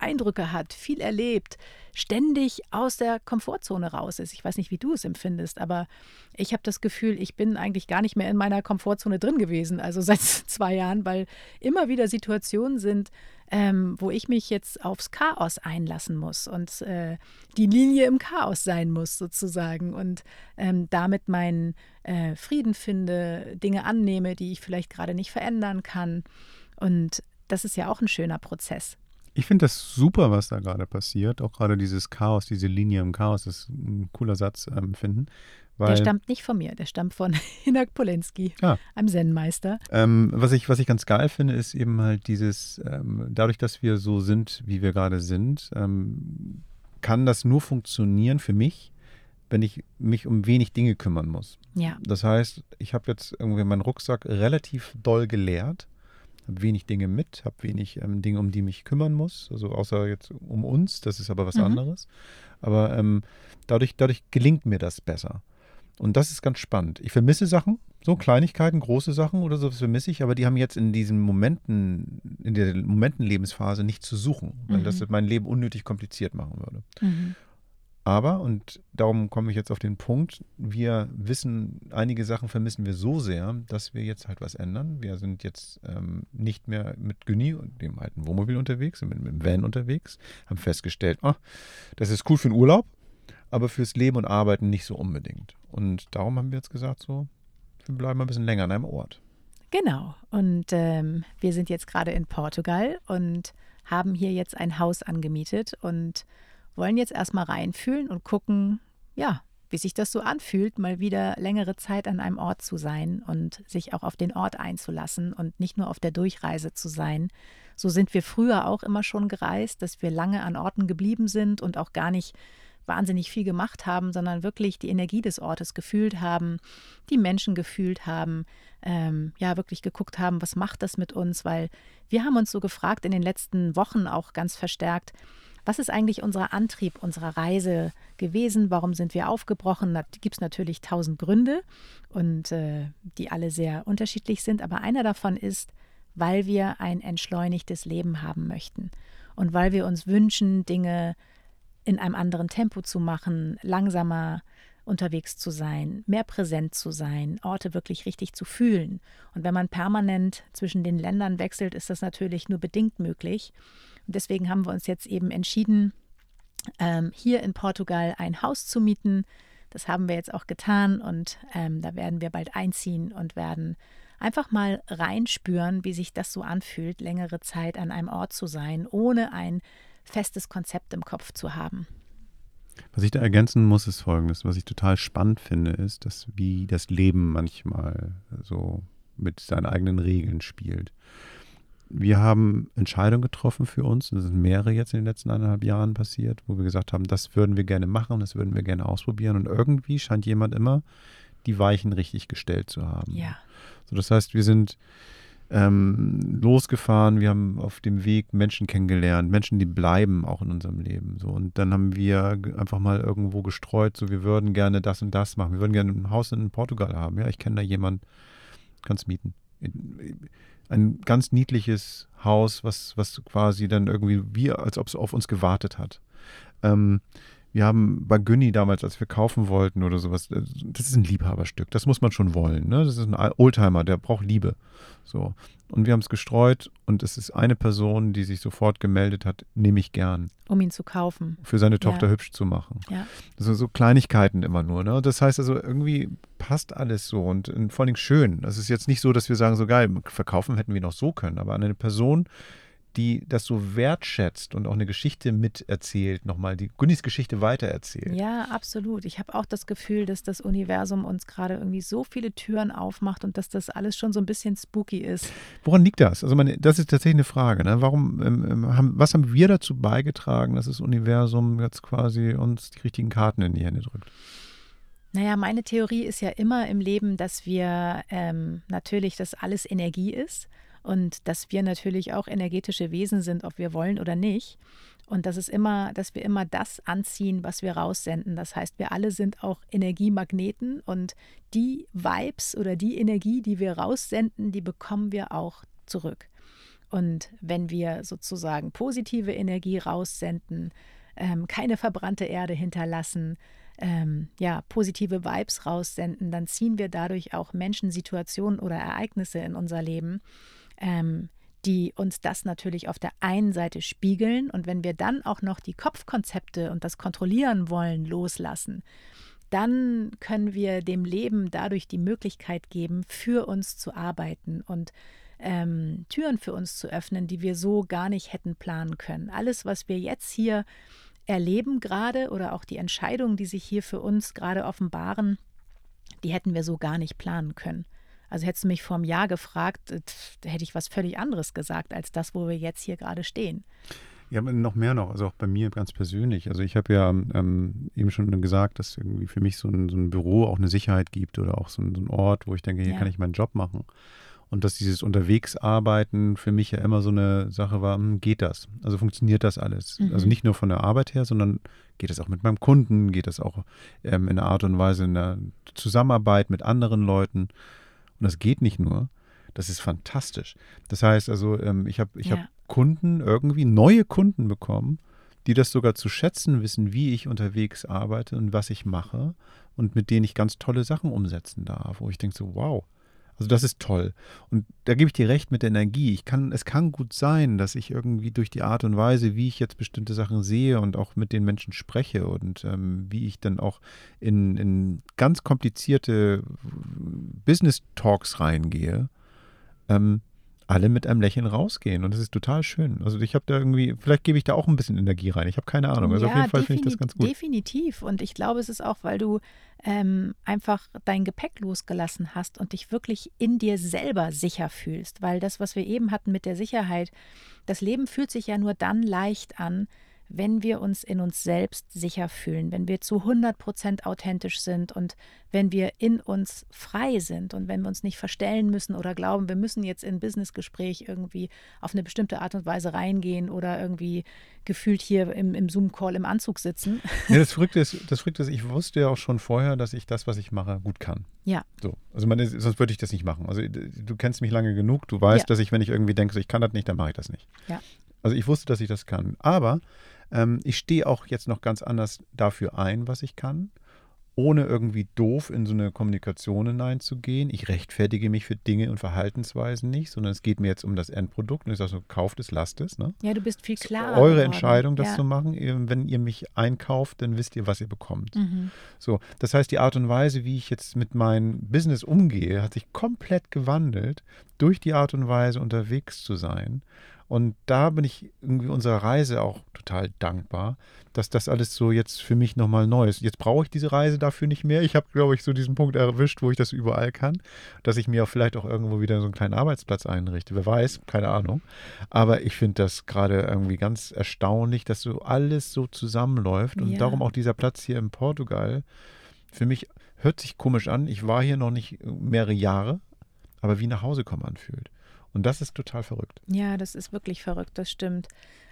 Eindrücke hat, viel erlebt, ständig aus der Komfortzone raus ist. Ich weiß nicht, wie du es empfindest, aber ich habe das Gefühl, ich bin eigentlich gar nicht mehr in meiner Komfortzone drin gewesen, also <laughs> seit zwei Jahren, weil immer wieder Situationen sind, ähm, wo ich mich jetzt aufs Chaos einlassen muss und äh, die Linie im Chaos sein muss, sozusagen, und ähm, damit meinen äh, Frieden finde, Dinge annehme, die ich vielleicht gerade nicht verändern kann. Und das ist ja auch ein schöner Prozess. Ich finde das super, was da gerade passiert. Auch gerade dieses Chaos, diese Linie im Chaos, das ist ein cooler Satz ähm, finden. Der stammt nicht von mir, der stammt von <laughs> Hinak Polenski, Ja. einem Zen-Meister. Ähm, was, ich, was ich ganz geil finde, ist eben halt dieses, ähm, dadurch, dass wir so sind, wie wir gerade sind, ähm, kann das nur funktionieren für mich, wenn ich mich um wenig Dinge kümmern muss. Ja, Das heißt, ich habe jetzt irgendwie meinen Rucksack relativ doll geleert, habe wenig Dinge mit, habe wenig ähm, Dinge, um die mich kümmern muss, also außer jetzt um uns, das ist aber was Mhm. anderes. Aber ähm, dadurch, dadurch gelingt mir das besser. Und das ist ganz spannend. Ich vermisse Sachen, so Kleinigkeiten, große Sachen oder so, das vermisse ich, aber die haben jetzt in diesen Momenten, in der Momentenlebensphase nicht zu suchen, weil Mhm. das mein Leben unnötig kompliziert machen würde. mhm. Aber, und darum komme ich jetzt auf den Punkt, wir wissen, einige Sachen vermissen wir so sehr, dass wir jetzt halt was ändern. Wir sind jetzt ähm, nicht mehr mit Günni und dem alten Wohnmobil unterwegs, sind mit, mit dem Van unterwegs, haben festgestellt, ah, das ist cool für den Urlaub, aber fürs Leben und Arbeiten nicht so unbedingt. Und darum haben wir jetzt gesagt, so, wir bleiben ein bisschen länger an einem Ort. genau. Und ähm, wir sind jetzt gerade in Portugal und haben hier jetzt ein Haus angemietet und wollen jetzt erstmal reinfühlen und gucken, ja, wie sich das so anfühlt, mal wieder längere Zeit an einem Ort zu sein und sich auch auf den Ort einzulassen und nicht nur auf der Durchreise zu sein. So sind wir früher auch immer schon gereist, dass wir lange an Orten geblieben sind und auch gar nicht wahnsinnig viel gemacht haben, sondern wirklich die Energie des Ortes gefühlt haben, die Menschen gefühlt haben, ähm, ja, wirklich geguckt haben, was macht das mit uns, weil wir haben uns so gefragt in den letzten Wochen auch ganz verstärkt, was ist eigentlich unser Antrieb unserer Reise gewesen? Warum sind wir aufgebrochen? Da gibt es natürlich tausend Gründe und äh, die alle sehr unterschiedlich sind, aber einer davon ist, weil wir ein entschleunigtes Leben haben möchten und weil wir uns wünschen, Dinge in einem anderen Tempo zu machen, langsamer unterwegs zu sein, mehr präsent zu sein, Orte wirklich richtig zu fühlen. Und wenn man permanent zwischen den Ländern wechselt, ist das natürlich nur bedingt möglich. Und deswegen haben wir uns jetzt eben entschieden, ähm, hier in Portugal ein Haus zu mieten. Das haben wir jetzt auch getan und ähm, da werden wir bald einziehen und werden einfach mal reinspüren, wie sich das so anfühlt, längere Zeit an einem Ort zu sein, ohne ein festes Konzept im Kopf zu haben. Was ich da ergänzen muss, ist folgendes. Was ich total spannend finde, ist, dass wie das Leben manchmal so mit seinen eigenen Regeln spielt. Wir haben Entscheidungen getroffen für uns, und das sind mehrere jetzt in den letzten eineinhalb Jahren passiert, wo wir gesagt haben, das würden wir gerne machen, das würden wir gerne ausprobieren. Und irgendwie scheint jemand immer die Weichen richtig gestellt zu haben. Ja. So, das heißt, wir sind ähm, losgefahren, wir haben auf dem Weg Menschen kennengelernt, Menschen, die bleiben auch in unserem Leben. So. Und dann haben wir einfach mal irgendwo gestreut, so wir würden gerne das und das machen. Wir würden gerne ein Haus in Portugal haben. Ja, ich kenne da jemanden, kannst mieten. Ein ganz niedliches Haus, was, was quasi dann irgendwie wie, als ob es auf uns gewartet hat. Ähm, wir haben bei Günni damals, als wir kaufen wollten oder sowas, äh, das ist ein Liebhaberstück. Das muss man schon wollen. Ne? Das ist ein Oldtimer, der braucht Liebe. So. Und wir haben es gestreut und es ist eine Person, die sich sofort gemeldet hat, nehme ich gern. Um ihn zu kaufen. Für seine Tochter ja. hübsch zu machen. Ja. Also so Kleinigkeiten immer nur. Ne? Das heißt also, irgendwie passt alles so und, und vor allem schön. Das ist jetzt nicht so, dass wir sagen, so geil, verkaufen hätten wir noch so können, aber eine Person, die das so wertschätzt und auch eine Geschichte miterzählt, nochmal die Gunnis Geschichte weitererzählt. Ja, absolut. Ich habe auch das Gefühl, dass das Universum uns gerade irgendwie so viele Türen aufmacht und dass das alles schon so ein bisschen spooky ist. Woran liegt das? Also meine, das ist tatsächlich eine Frage. Ne? Warum ähm, ähm, haben, was haben wir dazu beigetragen, dass das Universum jetzt quasi uns die richtigen Karten in die Hände drückt? Naja, meine Theorie ist ja immer im Leben, dass wir ähm, natürlich, dass alles Energie ist und dass wir natürlich auch energetische Wesen sind, ob wir wollen oder nicht. Und das ist immer, dass wir immer das anziehen, was wir raussenden. Das heißt, wir alle sind auch Energiemagneten und die Vibes oder die Energie, die wir raussenden, die bekommen wir auch zurück. Und wenn wir sozusagen positive Energie raussenden, ähm, keine verbrannte Erde hinterlassen, ähm, ja, positive Vibes raussenden, dann ziehen wir dadurch auch Menschen, Situationen oder Ereignisse in unser Leben, ähm, die uns das natürlich auf der einen Seite spiegeln. Und wenn wir dann auch noch die Kopfkonzepte und das Kontrollieren wollen loslassen, dann können wir dem Leben dadurch die Möglichkeit geben, für uns zu arbeiten und ähm, Türen für uns zu öffnen, die wir so gar nicht hätten planen können. Alles, was wir jetzt hier erleben gerade oder auch die Entscheidungen, die sich hier für uns gerade offenbaren, die hätten wir so gar nicht planen können. Also hättest du mich vor einem Jahr gefragt, äh, hätte ich was völlig anderes gesagt als das, wo wir jetzt hier gerade stehen. Ja, noch mehr noch, also auch bei mir ganz persönlich. Also ich habe ja ähm, eben schon gesagt, dass irgendwie für mich so ein, so ein, Büro auch eine Sicherheit gibt oder auch so ein, so ein Ort, wo ich denke, hier ja. kann ich meinen Job machen. Und dass dieses Unterwegsarbeiten für mich ja immer so eine Sache war, hm, geht das? Also funktioniert das alles? Mhm. Also nicht nur von der Arbeit her, sondern geht das auch mit meinem Kunden, geht das auch ähm, in einer Art und Weise in der Zusammenarbeit mit anderen Leuten. Und das geht nicht nur. Das ist fantastisch. Das heißt also, ähm, ich habe ich ja. hab Kunden, irgendwie neue Kunden bekommen, die das sogar zu schätzen wissen, wie ich unterwegs arbeite und was ich mache und mit denen ich ganz tolle Sachen umsetzen darf, wo ich denke so, wow, also das ist toll. Und da gebe ich dir recht mit der Energie. Ich kann, es kann gut sein, dass ich irgendwie durch die Art und Weise, wie ich jetzt bestimmte Sachen sehe und auch mit den Menschen spreche und ähm, wie ich dann auch in, in ganz komplizierte Business Talks reingehe, ähm, alle mit einem Lächeln rausgehen. Und das ist total schön. Also ich habe da irgendwie, vielleicht gebe ich da auch ein bisschen Energie rein. Ich habe keine Ahnung. Also ja, auf jeden Fall finde ich das ganz gut. Definitiv. Und ich glaube, es ist auch, weil du ähm, einfach dein Gepäck losgelassen hast und dich wirklich in dir selber sicher fühlst. Weil das, was wir eben hatten mit der Sicherheit, das Leben fühlt sich ja nur dann leicht an, wenn wir uns in uns selbst sicher fühlen, wenn wir zu 100 Prozent authentisch sind und wenn wir in uns frei sind und wenn wir uns nicht verstellen müssen oder glauben, wir müssen jetzt in ein Businessgespräch irgendwie auf eine bestimmte Art und Weise reingehen oder irgendwie gefühlt hier im, im Zoom-Call im Anzug sitzen. <laughs> Ja, das Verrückte ist, das Verrückte ist, ich wusste ja auch schon vorher, dass ich das, was ich mache, gut kann. Ja. So. Also meine, sonst würde ich das nicht machen. Also du kennst mich lange genug, du weißt, Ja. dass ich, wenn ich irgendwie denke, so, ich kann das nicht, dann mache ich das nicht. Ja. Also ich wusste, dass ich das kann. Aber ähm, ich stehe auch jetzt noch ganz anders dafür ein, was ich kann, ohne irgendwie doof in so eine Kommunikation hineinzugehen. Ich rechtfertige mich für Dinge und Verhaltensweisen nicht, sondern es geht mir jetzt um das Endprodukt. Und ich sage so, kauft es, lasst es. Ne? Ja, du bist viel klarer. Eure geworden. Entscheidung, das ja. zu machen. Wenn ihr mich einkauft, dann wisst ihr, was ihr bekommt. Mhm. So, das heißt, die Art und Weise, wie ich jetzt mit meinem Business umgehe, hat sich komplett gewandelt durch die Art und Weise, unterwegs zu sein. Und da bin ich irgendwie unserer Reise auch total dankbar, dass das alles so jetzt für mich nochmal neu ist. Jetzt brauche ich diese Reise dafür nicht mehr. Ich habe, glaube ich, so diesen Punkt erwischt, wo ich das überall kann, dass ich mir auch vielleicht auch irgendwo wieder so einen kleinen Arbeitsplatz einrichte. Wer weiß, keine Ahnung. Aber ich finde das gerade irgendwie ganz erstaunlich, dass so alles so zusammenläuft und Ja. darum auch dieser Platz hier in Portugal. Für mich hört sich komisch an. Ich war hier noch nicht mehrere Jahre, aber wie nach Hause kommen anfühlt. Und das ist total verrückt. Ja, das ist wirklich verrückt, das stimmt.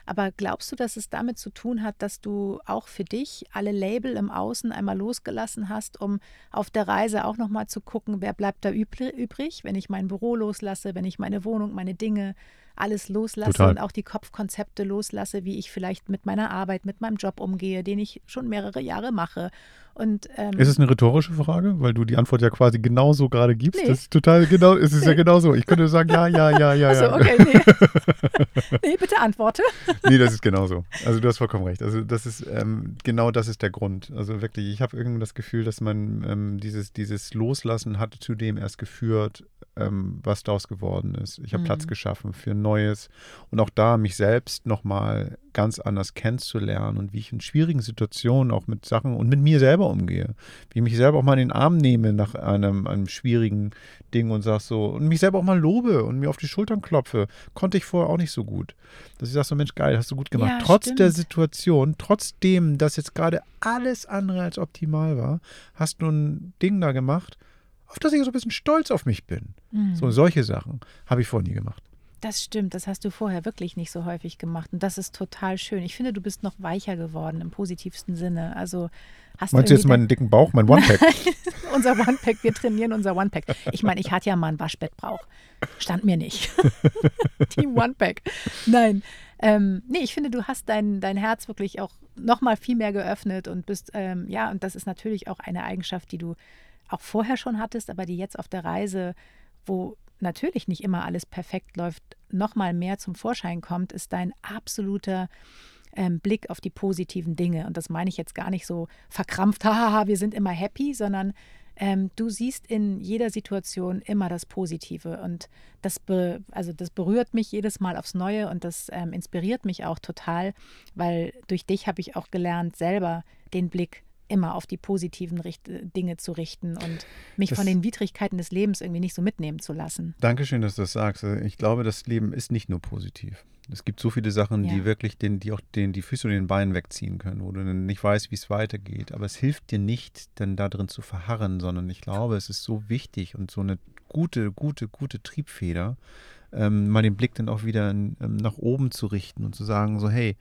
Aber glaubst du, dass es damit zu tun hat, dass du auch für dich alle Label im Außen einmal losgelassen hast, um auf der Reise auch nochmal zu gucken, wer bleibt da übri- übrig, wenn ich mein Büro loslasse, wenn ich meine Wohnung, meine Dinge, alles loslasse Total. und auch die Kopfkonzepte loslasse, wie ich vielleicht mit meiner Arbeit, mit meinem Job umgehe, den ich schon mehrere Jahre mache. Und ähm, Ist es eine rhetorische Frage, weil du die Antwort ja quasi genauso gerade gibst? Nee. Das ist total genau, es ist ja <laughs> genau so. Ich könnte sagen, ja, ja, ja, ja, ja. okay, nee. <laughs> nee, bitte antworte. Nee, das ist genauso. Also du hast vollkommen recht. Also das ist ähm, genau das ist der Grund. Also wirklich, ich habe irgendwie das Gefühl, dass man ähm, dieses, dieses Loslassen hat zu dem erst geführt, ähm, was daraus geworden ist. Ich habe Mhm. Platz geschaffen für Neues und auch da mich selbst nochmal ganz anders kennenzulernen und wie ich in schwierigen Situationen auch mit Sachen und mit mir selber umgehe. Wie ich mich selber auch mal in den Arm nehme nach einem, einem schwierigen Ding und sag so und mich selber auch mal lobe und mir auf die Schultern klopfe. Konnte ich vorher auch nicht so gut. Dass ich sage so, Mensch, geil, hast du gut gemacht. Ja, Trotz der stimmt. Situation, trotzdem, dass jetzt gerade alles andere als optimal war, hast du ein Ding da gemacht, auf das ich so ein bisschen stolz auf mich bin. Mhm. So, solche Sachen habe ich vorher nie gemacht. Das stimmt, das hast du vorher wirklich nicht so häufig gemacht. Und das ist total schön. Ich finde, du bist noch weicher geworden im positivsten Sinne. Also hast Meinst du jetzt meinen dicken Bauch, mein One-Pack? <laughs> unser One-Pack, wir trainieren unser One-Pack. Ich meine, ich hatte ja mal ein Waschbettbrauch. Stand mir nicht. <laughs> Team One-Pack. Nein. Ähm, nee, ich finde, du hast dein, dein Herz wirklich auch noch mal viel mehr geöffnet und bist, ähm, ja, und das ist natürlich auch eine Eigenschaft, die du auch vorher schon hattest, aber die jetzt auf der Reise, wo natürlich nicht immer alles perfekt läuft, noch mal mehr zum Vorschein kommt, ist dein absoluter ähm, Blick auf die positiven Dinge. Und das meine ich jetzt gar nicht so verkrampft, <laughs> hahaha, wir sind immer happy, sondern ähm, du siehst in jeder Situation immer das Positive. Und das, be also das berührt mich jedes Mal aufs Neue und das ähm, inspiriert mich auch total, weil durch dich habe ich auch gelernt, selber den Blick immer auf die positiven Richt Dinge zu richten und mich Das- von den Widrigkeiten des Lebens irgendwie nicht so mitnehmen zu lassen. Dankeschön, dass du das sagst. Also Ich glaube, das Leben ist nicht nur positiv. Es gibt so viele Sachen, Ja. die wirklich den, die auch den, die Füße und den Beinen wegziehen können, wo du dann nicht weißt, wie es weitergeht. Aber es hilft dir nicht, dann da drin zu verharren, sondern ich glaube, es ist so wichtig und so eine gute, gute, gute Triebfeder, ähm, mal den Blick dann auch wieder in, ähm, nach oben zu richten und zu sagen, so, hey,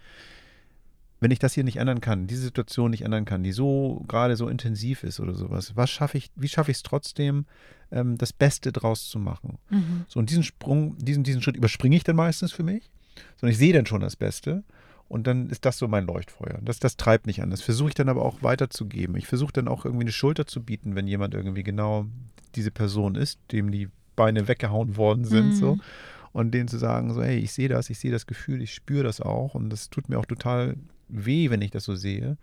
wenn ich das hier nicht ändern kann, diese Situation nicht ändern kann, die so gerade so intensiv ist oder sowas, was schaffe ich, wie schaffe ich es trotzdem, ähm, das Beste draus zu machen? Mhm. So, und diesen Sprung, diesen, diesen Schritt überspringe ich dann meistens für mich, sondern ich sehe dann schon das Beste. Und dann ist das so mein Leuchtfeuer. Das, das treibt mich an. Das versuche ich dann aber auch weiterzugeben. Ich versuche dann auch irgendwie eine Schulter zu bieten, wenn jemand irgendwie genau diese Person ist, dem die Beine weggehauen worden sind. Mhm. So. Und denen zu sagen, so, hey, ich sehe das, ich sehe das Gefühl, ich spüre das auch. Und das tut mir auch total weh, wenn ich das so sehe.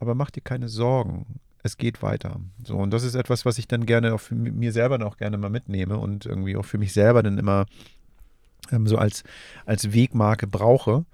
Aber mach dir keine Sorgen. Es geht weiter. So, und das ist etwas, was ich dann gerne auch für mi- mir selber noch gerne mal mitnehme und irgendwie auch für mich selber dann immer ähm, so als, als Wegmarke brauche,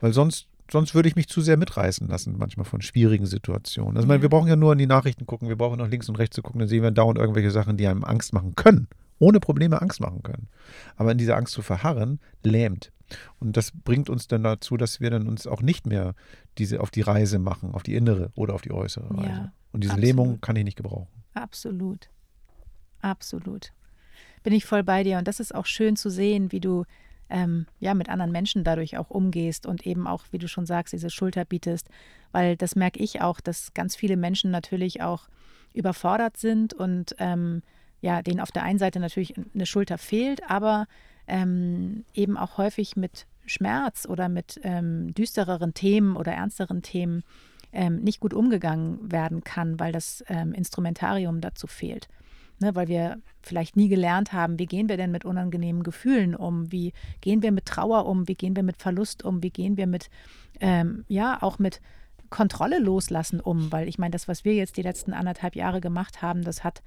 weil sonst sonst würde ich mich zu sehr mitreißen lassen, manchmal von schwierigen Situationen. Also, ich meine, wir brauchen ja nur in die Nachrichten gucken, wir brauchen noch links und rechts zu gucken, dann sehen wir dauernd irgendwelche Sachen, die einem Angst machen können, ohne Probleme Angst machen können. Aber in dieser Angst zu verharren, lähmt. Und das bringt uns dann dazu, dass wir dann uns auch nicht mehr diese auf die Reise machen, auf die innere oder auf die äußere Reise. Ja, und diese absolut. Lähmung kann ich nicht gebrauchen. Absolut. Absolut. Bin ich voll bei dir. Und das ist auch schön zu sehen, wie du ähm, ja mit anderen Menschen dadurch auch umgehst und eben auch, wie du schon sagst, diese Schulter bietest. Weil das merke ich auch, dass ganz viele Menschen natürlich auch überfordert sind und ähm, ja, denen auf der einen Seite natürlich eine Schulter fehlt, aber ähm, eben auch häufig mit Schmerz oder mit ähm, düstereren Themen oder ernsteren Themen ähm, nicht gut umgegangen werden kann, weil das ähm, Instrumentarium dazu fehlt. Ne, weil wir vielleicht nie gelernt haben, wie gehen wir denn mit unangenehmen Gefühlen um, wie gehen wir mit Trauer um, wie gehen wir mit Verlust um, wie gehen wir mit, ähm, ja, auch mit Kontrolle loslassen um, weil ich meine, das, was wir jetzt die letzten anderthalb Jahre gemacht haben, das hat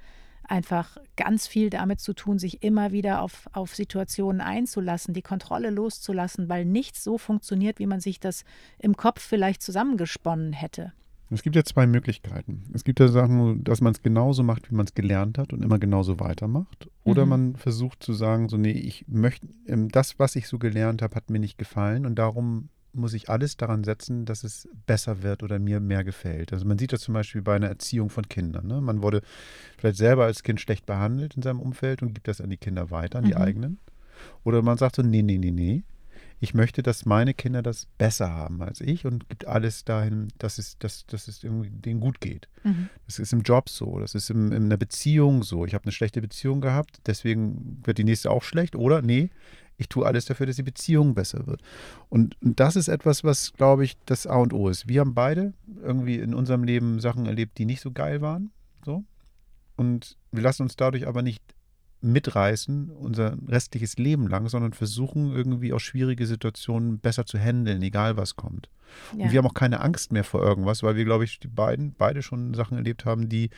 einfach ganz viel damit zu tun, sich immer wieder auf, auf Situationen einzulassen, die Kontrolle loszulassen, weil nichts so funktioniert, wie man sich das im Kopf vielleicht zusammengesponnen hätte. Es gibt ja zwei Möglichkeiten. Es gibt ja Sachen, dass man es genauso macht, wie man es gelernt hat und immer genauso weitermacht. Oder Mhm. man versucht zu sagen, so, nee, ich möchte, ähm, das, was ich so gelernt habe, hat mir nicht gefallen und darum muss ich alles daran setzen, dass es besser wird oder mir mehr gefällt. Also man sieht das zum Beispiel bei einer Erziehung von Kindern. Ne? Man wurde vielleicht selber als Kind schlecht behandelt in seinem Umfeld und gibt das an die Kinder weiter, an die Mhm. eigenen. Oder man sagt so, nee, nee, nee, nee. Ich möchte, dass meine Kinder das besser haben als ich und gibt alles dahin, dass es, dass, dass es irgendwie denen gut geht. Mhm. Das ist im Job so, das ist im, in einer Beziehung so. Ich habe eine schlechte Beziehung gehabt, deswegen wird die nächste auch schlecht. Oder nee, ich tue alles dafür, dass die Beziehung besser wird. Und, und das ist etwas, was, glaube ich, das A und O ist. Wir haben beide irgendwie in unserem Leben Sachen erlebt, die nicht so geil waren. So. Und wir lassen uns dadurch aber nicht mitreißen, unser restliches Leben lang, sondern versuchen irgendwie auch schwierige Situationen besser zu handeln, egal was kommt. Ja. Und wir haben auch keine Angst mehr vor irgendwas, weil wir, glaube ich, die beiden beide schon Sachen erlebt haben, die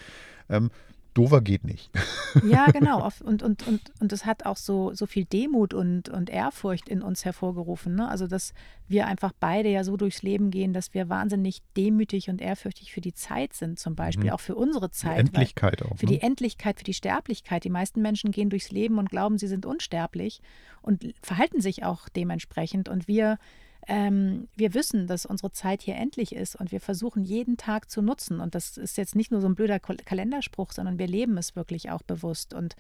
ähm, dover geht nicht. <laughs> Ja, genau. <laughs> Und, und, und, und es hat auch so, so viel Demut und, und Ehrfurcht in uns hervorgerufen. Ne? Also, dass wir einfach beide ja so durchs Leben gehen, dass wir wahnsinnig demütig und ehrfürchtig für die Zeit sind, zum Beispiel, Mhm. auch für unsere Die Zeit. weil- Endlichkeit auch. Für ne? die Endlichkeit, für die Sterblichkeit. Die meisten Menschen gehen durchs Leben und glauben, sie sind unsterblich und verhalten sich auch dementsprechend. Und wir, ähm, wir wissen, dass unsere Zeit hier endlich ist und wir versuchen jeden Tag zu nutzen. Und das ist jetzt nicht nur so ein blöder Kal- Kalenderspruch, sondern wir leben es wirklich auch bewusst. Und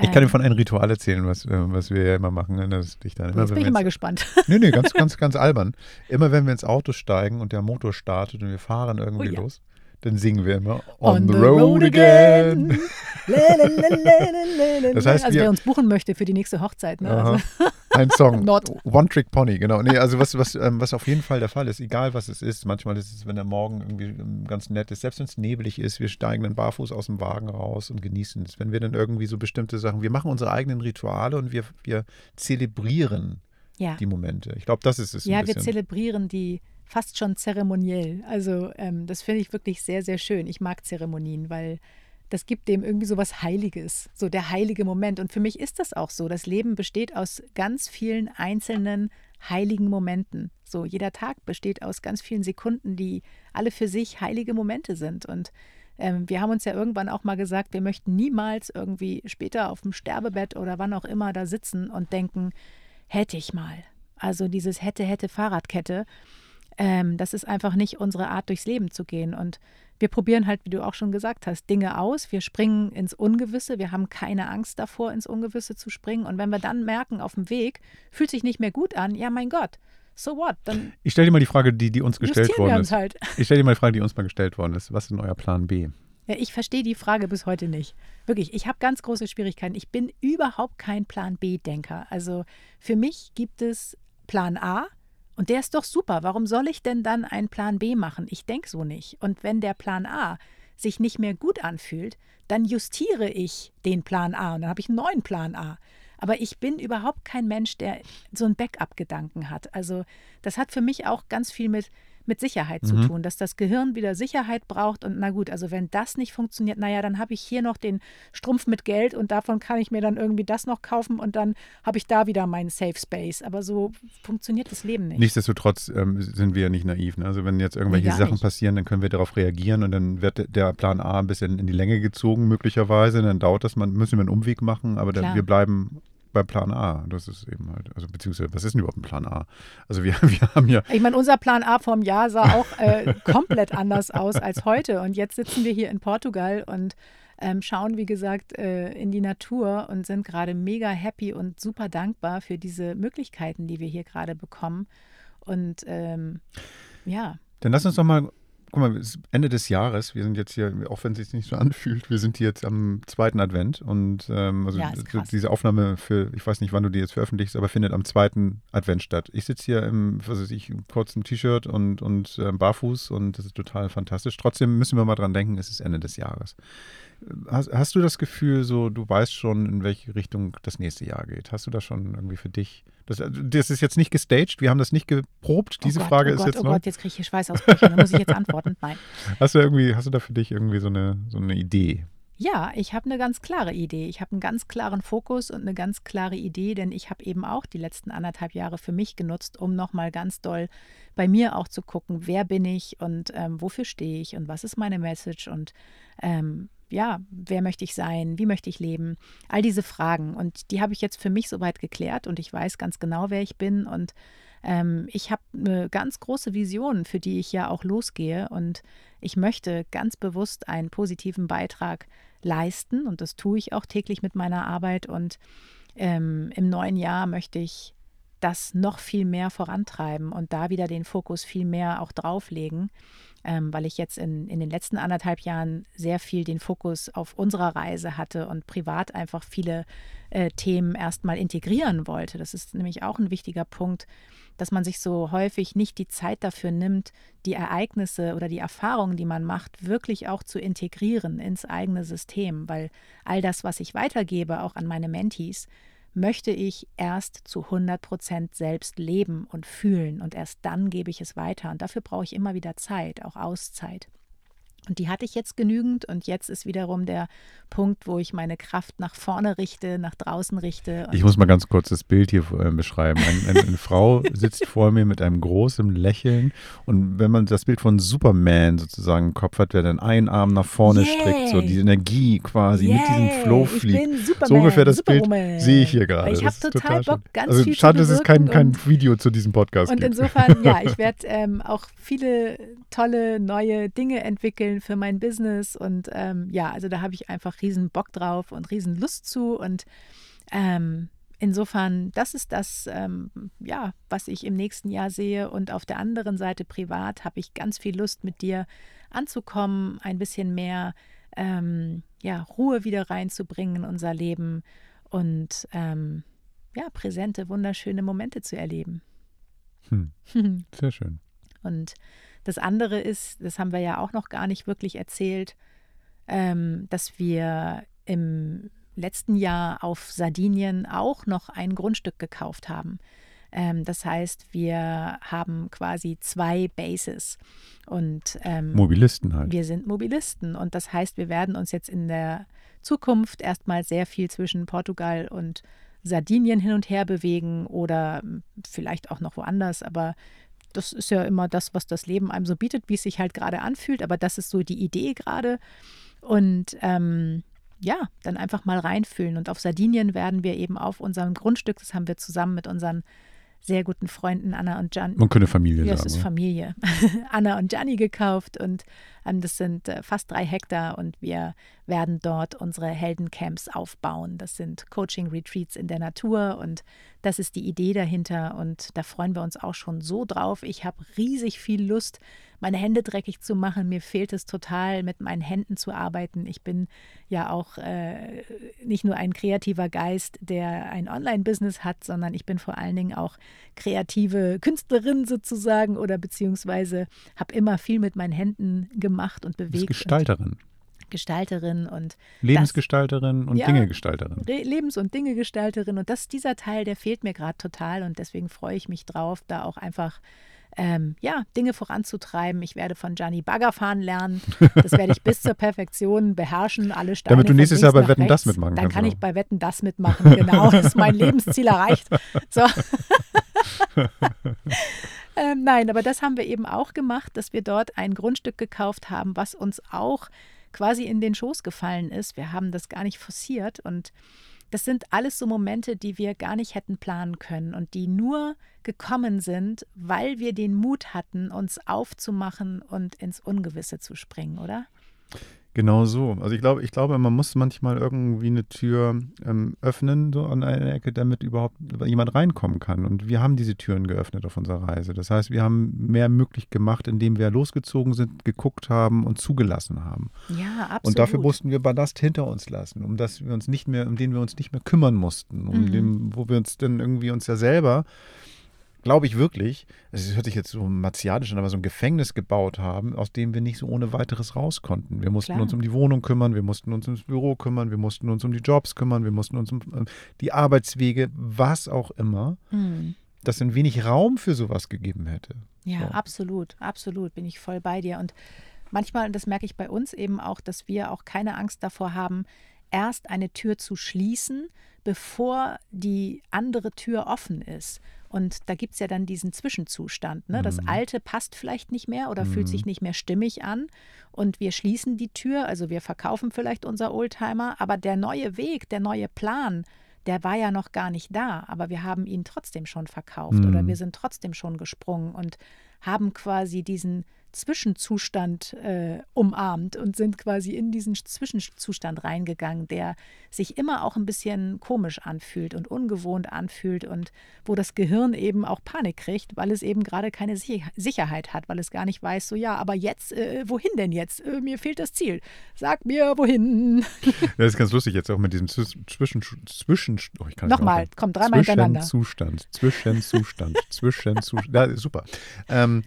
Ich kann dir ähm, von einem Ritual erzählen, was, äh, was wir ja immer machen. Ne? Das dich dann immer, Jetzt bin ich mal gespannt. <laughs> Nee, nee, ganz, <laughs> ganz, ganz albern. Immer wenn wir ins Auto steigen und der Motor startet und wir fahren irgendwie Oh ja. los, dann singen wir immer On, the, road, again. Das heißt, also wir- wer uns buchen möchte für die nächste Hochzeit. Ne? Also, Ein Song. <laughs> One Trick Pony, genau. Nee, also was, was, ähm, was auf jeden Fall der Fall ist, egal was es ist, manchmal ist es, wenn der Morgen irgendwie ähm, ganz nett ist, selbst wenn es nebelig ist, wir steigen dann barfuß aus dem Wagen raus und genießen es. Wenn wir dann irgendwie so bestimmte Sachen, wir machen unsere eigenen Rituale und wir, wir zelebrieren ja. die Momente. Ich glaube, das ist es. Ja, wir zelebrieren die fast schon zeremoniell. Also ähm, das finde ich wirklich sehr, sehr schön. Ich mag Zeremonien, weil das gibt dem irgendwie so was Heiliges, so der heilige Moment. Und für mich ist das auch so. Das Leben besteht aus ganz vielen einzelnen heiligen Momenten. So jeder Tag besteht aus ganz vielen Sekunden, die alle für sich heilige Momente sind. Und ähm, wir haben uns ja irgendwann auch mal gesagt, wir möchten niemals irgendwie später auf dem Sterbebett oder wann auch immer da sitzen und denken, hätte ich mal. Also dieses hätte, hätte Fahrradkette. Ähm, das ist einfach nicht unsere Art, durchs Leben zu gehen. Und wir probieren halt, wie du auch schon gesagt hast, Dinge aus. Wir springen ins Ungewisse. Wir haben keine Angst davor, ins Ungewisse zu springen. Und wenn wir dann merken, auf dem Weg, fühlt sich nicht mehr gut an, ja, mein Gott, so what? Dann Ich stelle dir mal die Frage, die, die uns gestellt worden ist. halt. Ich stelle dir mal die Frage, die uns mal gestellt worden ist. Was ist denn euer Plan B? Ja, ich verstehe die Frage bis heute nicht. Wirklich, ich habe ganz große Schwierigkeiten. Ich bin überhaupt kein Plan B-Denker. Also für mich gibt es Plan A und der ist doch super. Warum soll ich denn dann einen Plan B machen? Ich denke so nicht. Und wenn der Plan A sich nicht mehr gut anfühlt, dann justiere ich den Plan A und dann habe ich einen neuen Plan A. Aber ich bin überhaupt kein Mensch, der so einen Backup-Gedanken hat. Also das hat für mich auch ganz viel mit, mit Sicherheit zu Mhm. tun, dass das Gehirn wieder Sicherheit braucht. Und na gut, also wenn das nicht funktioniert, naja, dann habe ich hier noch den Strumpf mit Geld und davon kann ich mir dann irgendwie das noch kaufen und dann habe ich da wieder meinen Safe Space. Aber so funktioniert das Leben nicht. Nichtsdestotrotz ähm, sind wir ja nicht naiv. Ne? Also wenn jetzt irgendwelche gar Sachen nicht. passieren, dann können wir darauf reagieren und dann wird der Plan A ein bisschen in die Länge gezogen möglicherweise. Dann dauert das, man müssen wir einen Umweg machen, aber dann, wir bleiben bei Plan A. Das ist eben halt, also beziehungsweise, was ist denn überhaupt ein Plan A? Also wir, <laughs> wir haben ja, Ich meine, unser Plan A vom Jahr sah auch äh, komplett anders aus als heute. Und jetzt sitzen wir hier in Portugal und ähm, schauen, wie gesagt, äh, in die Natur und sind gerade mega happy und super dankbar für diese Möglichkeiten, die wir hier gerade bekommen. Und ähm, ja, dann lass uns doch mal, guck mal, es ist Ende des Jahres, wir sind jetzt hier, auch wenn es sich nicht so anfühlt, wir sind hier jetzt am zweiten Advent und ähm, also Ja, diese Aufnahme für, ich weiß nicht, wann du die jetzt veröffentlichst, aber findet am zweiten Advent statt. Ich sitze hier im, was weiß ich, im kurzen T-Shirt und, und ähm, barfuß und das ist total fantastisch. Trotzdem müssen wir mal dran denken, es ist Ende des Jahres. Hast, hast du das Gefühl, so du weißt schon, in welche Richtung das nächste Jahr geht? Hast du das schon irgendwie für dich? Das, das ist jetzt nicht gestaged, wir haben das nicht geprobt. Diese oh Gott, Frage oh ist Gott, jetzt oh noch. Gott, jetzt kriege ich hier Schweißausbrüche. Da muss ich jetzt antworten. Nein. <laughs> Hast du irgendwie, hast du da für dich irgendwie so eine, so eine Idee? Ja, ich habe eine ganz klare Idee. Ich habe einen ganz klaren Fokus und eine ganz klare Idee, denn ich habe eben auch die letzten anderthalb Jahre für mich genutzt, um nochmal ganz doll bei mir auch zu gucken, wer bin ich und ähm, wofür stehe ich und was ist meine Message und ähm, ja, wer möchte ich sein, wie möchte ich leben, all diese Fragen. Und die habe ich jetzt für mich soweit geklärt und ich weiß ganz genau, wer ich bin. Und ähm, ich habe eine ganz große Vision, für die ich ja auch losgehe. Und ich möchte ganz bewusst einen positiven Beitrag leisten. Und das tue ich auch täglich mit meiner Arbeit. Und ähm, im neuen Jahr möchte ich das noch viel mehr vorantreiben und da wieder den Fokus viel mehr auch drauflegen, ähm, weil ich jetzt in, in den letzten anderthalb Jahren sehr viel den Fokus auf unserer Reise hatte und privat einfach viele äh, Themen erstmal integrieren wollte. Das ist nämlich auch ein wichtiger Punkt, dass man sich so häufig nicht die Zeit dafür nimmt, die Ereignisse oder die Erfahrungen, die man macht, wirklich auch zu integrieren ins eigene System, weil all das, was ich weitergebe, auch an meine Mentees, möchte ich erst zu 100 Prozent selbst leben und fühlen und erst dann gebe ich es weiter. Und dafür brauche ich immer wieder Zeit, auch Auszeit. Und die hatte ich jetzt genügend und jetzt ist wiederum der Punkt, wo ich meine Kraft nach vorne richte, nach draußen richte. Und Ich muss mal ganz kurz das Bild hier äh, beschreiben. Ein, eine, eine <laughs> Frau sitzt vor mir mit einem großen Lächeln und wenn man das Bild von Superman sozusagen im Kopf hat, der dann einen Arm nach vorne Yay. streckt, so die Energie quasi mit diesem Flow ich fliegt. bin Superman, so ungefähr das Superwoman. Bild sehe ich hier gerade. Ich habe total schön. Bock, ganz also viel zu schade, dass es kein, kein und- Video zu diesem Podcast Und gibt. insofern, ja, ich <laughs> werde ähm, auch viele tolle neue Dinge entwickeln für mein Business. Und ähm, ja, also da habe ich einfach riesen Bock drauf und riesen Lust zu. Und ähm, insofern, das ist das, ähm, ja, was ich im nächsten Jahr sehe. Und auf der anderen Seite privat habe ich ganz viel Lust, mit dir anzukommen, ein bisschen mehr ähm, ja, Ruhe wieder reinzubringen in unser Leben und ähm, ja, präsente, wunderschöne Momente zu erleben. Hm, <laughs> sehr schön. Und das andere ist, das haben wir ja auch noch gar nicht wirklich erzählt, ähm, dass wir im letzten Jahr auf Sardinien auch noch ein Grundstück gekauft haben. Ähm, das heißt, wir haben quasi zwei Bases und ähm, Mobilisten halt. wir sind Mobilisten und das heißt, wir werden uns jetzt in der Zukunft erstmal sehr viel zwischen Portugal und Sardinien hin und her bewegen oder hm, vielleicht auch noch woanders, aber das ist ja immer das, was das Leben einem so bietet, wie es sich halt gerade anfühlt, aber das ist so die Idee gerade und ähm, ja, dann einfach mal reinfühlen und auf Sardinien werden wir eben auf unserem Grundstück, das haben wir zusammen mit unseren sehr guten Freunden Anna und Jan, Man könnte Familie ja, es sagen. ist oder? Familie. <laughs> Anna und Gianni gekauft und das sind äh, fast drei Hektar und wir werden dort unsere Heldencamps aufbauen. Das sind Coaching-Retreats in der Natur und das ist die Idee dahinter und da freuen wir uns auch schon so drauf. Ich habe riesig viel Lust, meine Hände dreckig zu machen. Mir fehlt es total, mit meinen Händen zu arbeiten. Ich bin ja auch äh, nicht nur ein kreativer Geist, der ein Online-Business hat, sondern ich bin vor allen Dingen auch kreative Künstlerin sozusagen oder beziehungsweise habe immer viel mit meinen Händen gemacht und Du bist bewegt. Gestalterin. Und Gestalterin und Lebensgestalterin und Ja. Dingegestalterin. Lebens- und Dingegestalterin. Und das, dieser Teil, der fehlt mir gerade total und deswegen freue ich mich drauf, da auch einfach ähm, ja, Dinge voranzutreiben. Ich werde von Gianni Bagger fahren lernen. Das werde ich bis zur Perfektion beherrschen. Alle Steine Damit du nächstes Jahr bei Wetten rechts. das mitmachen Dann kannst. kann oder? ich bei Wetten das mitmachen. Genau, das <laughs> ist mein Lebensziel erreicht. So. <laughs> ähm, nein, aber das haben wir eben auch gemacht, dass wir dort ein Grundstück gekauft haben, was uns auch quasi in den Schoß gefallen ist. Wir haben das gar nicht forciert und das sind alles so Momente, die wir gar nicht hätten planen können und die nur gekommen sind, weil wir den Mut hatten, uns aufzumachen und ins Ungewisse zu springen, oder? Genau so. Also ich glaube, ich glaube, man muss manchmal irgendwie eine Tür ähm, öffnen, so an einer Ecke, damit überhaupt jemand reinkommen kann. Und wir haben diese Türen geöffnet auf unserer Reise. Das heißt, wir haben mehr möglich gemacht, indem wir losgezogen sind, geguckt haben und zugelassen haben. Ja, absolut. Und dafür mussten wir Ballast hinter uns lassen, um das wir uns nicht mehr, um den wir uns nicht mehr kümmern mussten, um Mhm. den, wo wir uns dann irgendwie uns ja selber, glaube ich wirklich, es hört sich jetzt so martialisch an, aber so ein Gefängnis gebaut haben, aus dem wir nicht so ohne weiteres raus konnten. Wir mussten Klar. uns um die Wohnung kümmern, wir mussten uns ums Büro kümmern, wir mussten uns um die Jobs kümmern, wir mussten uns um äh, die Arbeitswege, was auch immer, Mhm. das ein wenig Raum für sowas gegeben hätte. Ja, So. absolut, absolut, bin ich voll bei dir. Und manchmal, und das merke ich bei uns eben auch, dass wir auch keine Angst davor haben, erst eine Tür zu schließen, bevor die andere Tür offen ist. Und da gibt es ja dann diesen Zwischenzustand. Ne? Das Alte passt vielleicht nicht mehr oder fühlt sich nicht mehr stimmig an. Und wir schließen die Tür, also wir verkaufen vielleicht unser Oldtimer, aber der neue Weg, der neue Plan, der war ja noch gar nicht da, aber wir haben ihn trotzdem schon verkauft oder wir sind trotzdem schon gesprungen und haben quasi diesen Zwischenzustand äh, umarmt und sind quasi in diesen Zwischenzustand reingegangen, der sich immer auch ein bisschen komisch anfühlt und ungewohnt anfühlt und wo das Gehirn eben auch Panik kriegt, weil es eben gerade keine Sicher- Sicherheit hat, weil es gar nicht weiß, so ja, aber jetzt, äh, wohin denn jetzt? Äh, mir fehlt das Ziel. Sag mir, wohin. <laughs> Das ist ganz lustig jetzt auch mit diesem Zwisch- Zwischen, Zwischen, oh, ich kann Nochmal, komm, dreimal hintereinander. Zwischenzustand, Zwischenzustand, Zwischenzustand. Ja, super. Ähm,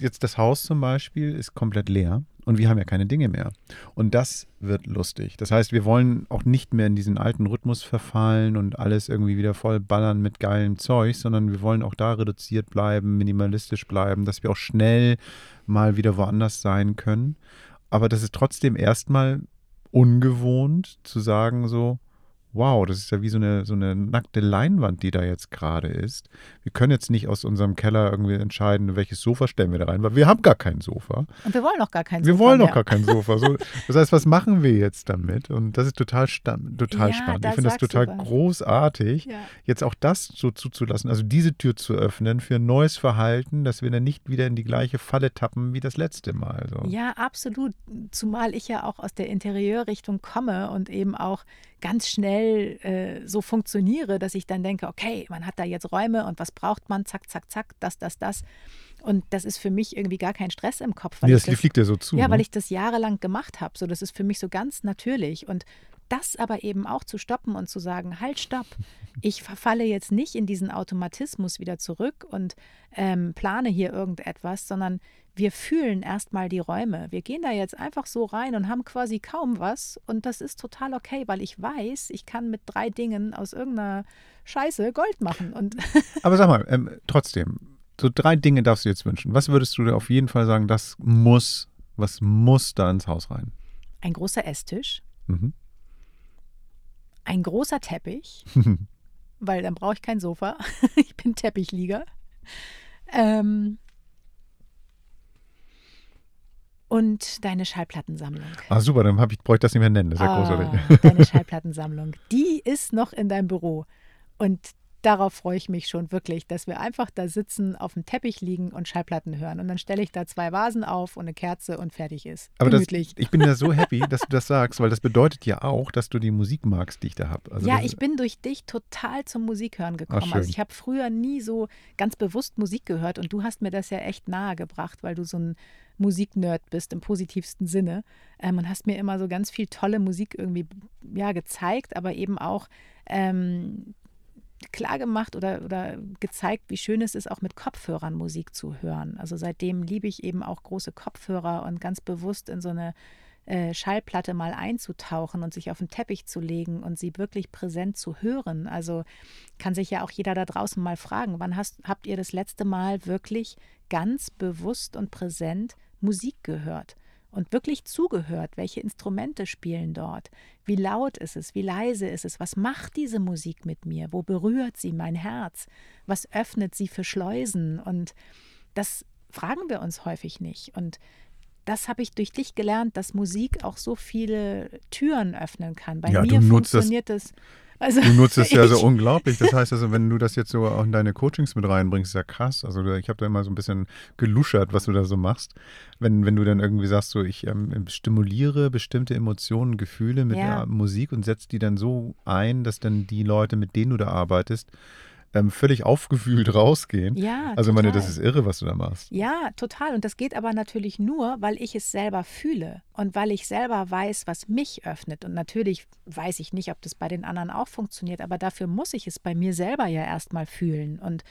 jetzt das Haus zum Beispiel ist komplett leer und wir haben ja keine Dinge mehr. Und das wird lustig. Das heißt, wir wollen auch nicht mehr in diesen alten Rhythmus verfallen und alles irgendwie wieder voll ballern mit geilem Zeug, sondern wir wollen auch da reduziert bleiben, minimalistisch bleiben, dass wir auch schnell mal wieder woanders sein können. Aber das ist trotzdem erstmal ungewohnt zu sagen so, wow, das ist ja wie so eine, so eine nackte Leinwand, die da jetzt gerade ist. Wir können jetzt nicht aus unserem Keller irgendwie entscheiden, welches Sofa stellen wir da rein, weil wir haben gar kein Sofa. Und wir wollen noch gar Wir Sofa wollen mehr. noch gar kein Sofa. So, das heißt, was machen wir jetzt damit? Und das ist total, total Ja, spannend. Ich finde das total großartig, Ja. jetzt auch das so zuzulassen, also diese Tür zu öffnen für ein neues Verhalten, dass wir dann nicht wieder in die gleiche Falle tappen wie das letzte Mal. So. Ja, absolut. Zumal ich ja auch aus der Interieurrichtung komme und eben auch ganz schnell äh, so funktioniere, dass ich dann denke, okay, man hat da jetzt Räume und was braucht man? Zack, zack, zack, das, das, das. Und das ist für mich irgendwie gar kein Stress im Kopf. Nee, ich das fliegt dir so zu. Ja, ne? weil ich das jahrelang gemacht habe. So, das ist für mich so ganz natürlich. Und das aber eben auch zu stoppen und zu sagen, halt, stopp. Ich verfalle jetzt nicht in diesen Automatismus wieder zurück und ähm, plane hier irgendetwas, sondern wir fühlen erstmal die Räume. Wir gehen da jetzt einfach so rein und haben quasi kaum was. Und das ist total okay, weil ich weiß, ich kann mit drei Dingen aus irgendeiner Scheiße Gold machen. Und <laughs> Aber sag mal, ähm, trotzdem, so drei Dinge darfst du jetzt wünschen. Was würdest du dir auf jeden Fall sagen, das muss, was muss da ins Haus rein? ein großer Esstisch, Mhm. ein großer Teppich, <laughs> weil dann brauche ich kein Sofa. <laughs> ich bin Teppichlieger. Ähm, und deine Schallplattensammlung. Ah, super, dann hab ich, brauche ich das nicht mehr nennen. Das ist ja Ah, großartig. deine <laughs> Schallplattensammlung. Die ist noch in deinem Büro. Und darauf freue ich mich schon wirklich, dass wir einfach da sitzen, auf dem Teppich liegen und Schallplatten hören. Und dann stelle ich da zwei Vasen auf und eine Kerze und fertig ist. Aber das, ich bin ja so happy, dass du das sagst, weil das bedeutet ja auch, dass du die Musik magst, die ich da habe. Also ja, ich bin durch dich total zum Musikhören gekommen. schön. also ich habe früher nie so ganz bewusst Musik gehört und du hast mir das ja echt nahe gebracht, weil du so ein Musiknerd bist im positivsten Sinne ähm, und hast mir immer so ganz viel tolle Musik irgendwie ja gezeigt, aber eben auch ähm, klar gemacht oder, oder gezeigt, wie schön es ist, auch mit Kopfhörern Musik zu hören. Also seitdem liebe ich eben auch große Kopfhörer und ganz bewusst in so eine äh, Schallplatte mal einzutauchen und sich auf den Teppich zu legen und sie wirklich präsent zu hören. Also kann sich ja auch jeder da draußen mal fragen, wann hast, habt ihr das letzte Mal wirklich ganz bewusst und präsent Musik gehört und wirklich zugehört, welche Instrumente spielen dort, wie laut ist es, wie leise ist es, was macht diese Musik mit mir, wo berührt sie mein Herz, was öffnet sie für Schleusen und das fragen wir uns häufig nicht und das habe ich durch dich gelernt, dass Musik auch so viele Türen öffnen kann. Bei Ja, mir funktioniert es. Also Du nutzt es ja so ich- unglaublich. Das heißt also, wenn du das jetzt so auch in deine Coachings mit reinbringst, ist ja krass. Also ich habe da immer so ein bisschen geluschert, was du da so machst. Wenn, wenn du dann irgendwie sagst, so ich ähm, stimuliere bestimmte Emotionen, Gefühle mit Ja. der Musik und setzt die dann so ein, dass dann die Leute, mit denen du da arbeitest, ähm, völlig aufgefühlt rausgehen. Ja, also ich meine, total. das ist irre, was du da machst. Ja, total. Und das geht aber natürlich nur, weil ich es selber fühle und weil ich selber weiß, was mich öffnet. Und natürlich weiß ich nicht, ob das bei den anderen auch funktioniert, aber dafür muss ich es bei mir selber ja erstmal fühlen. Und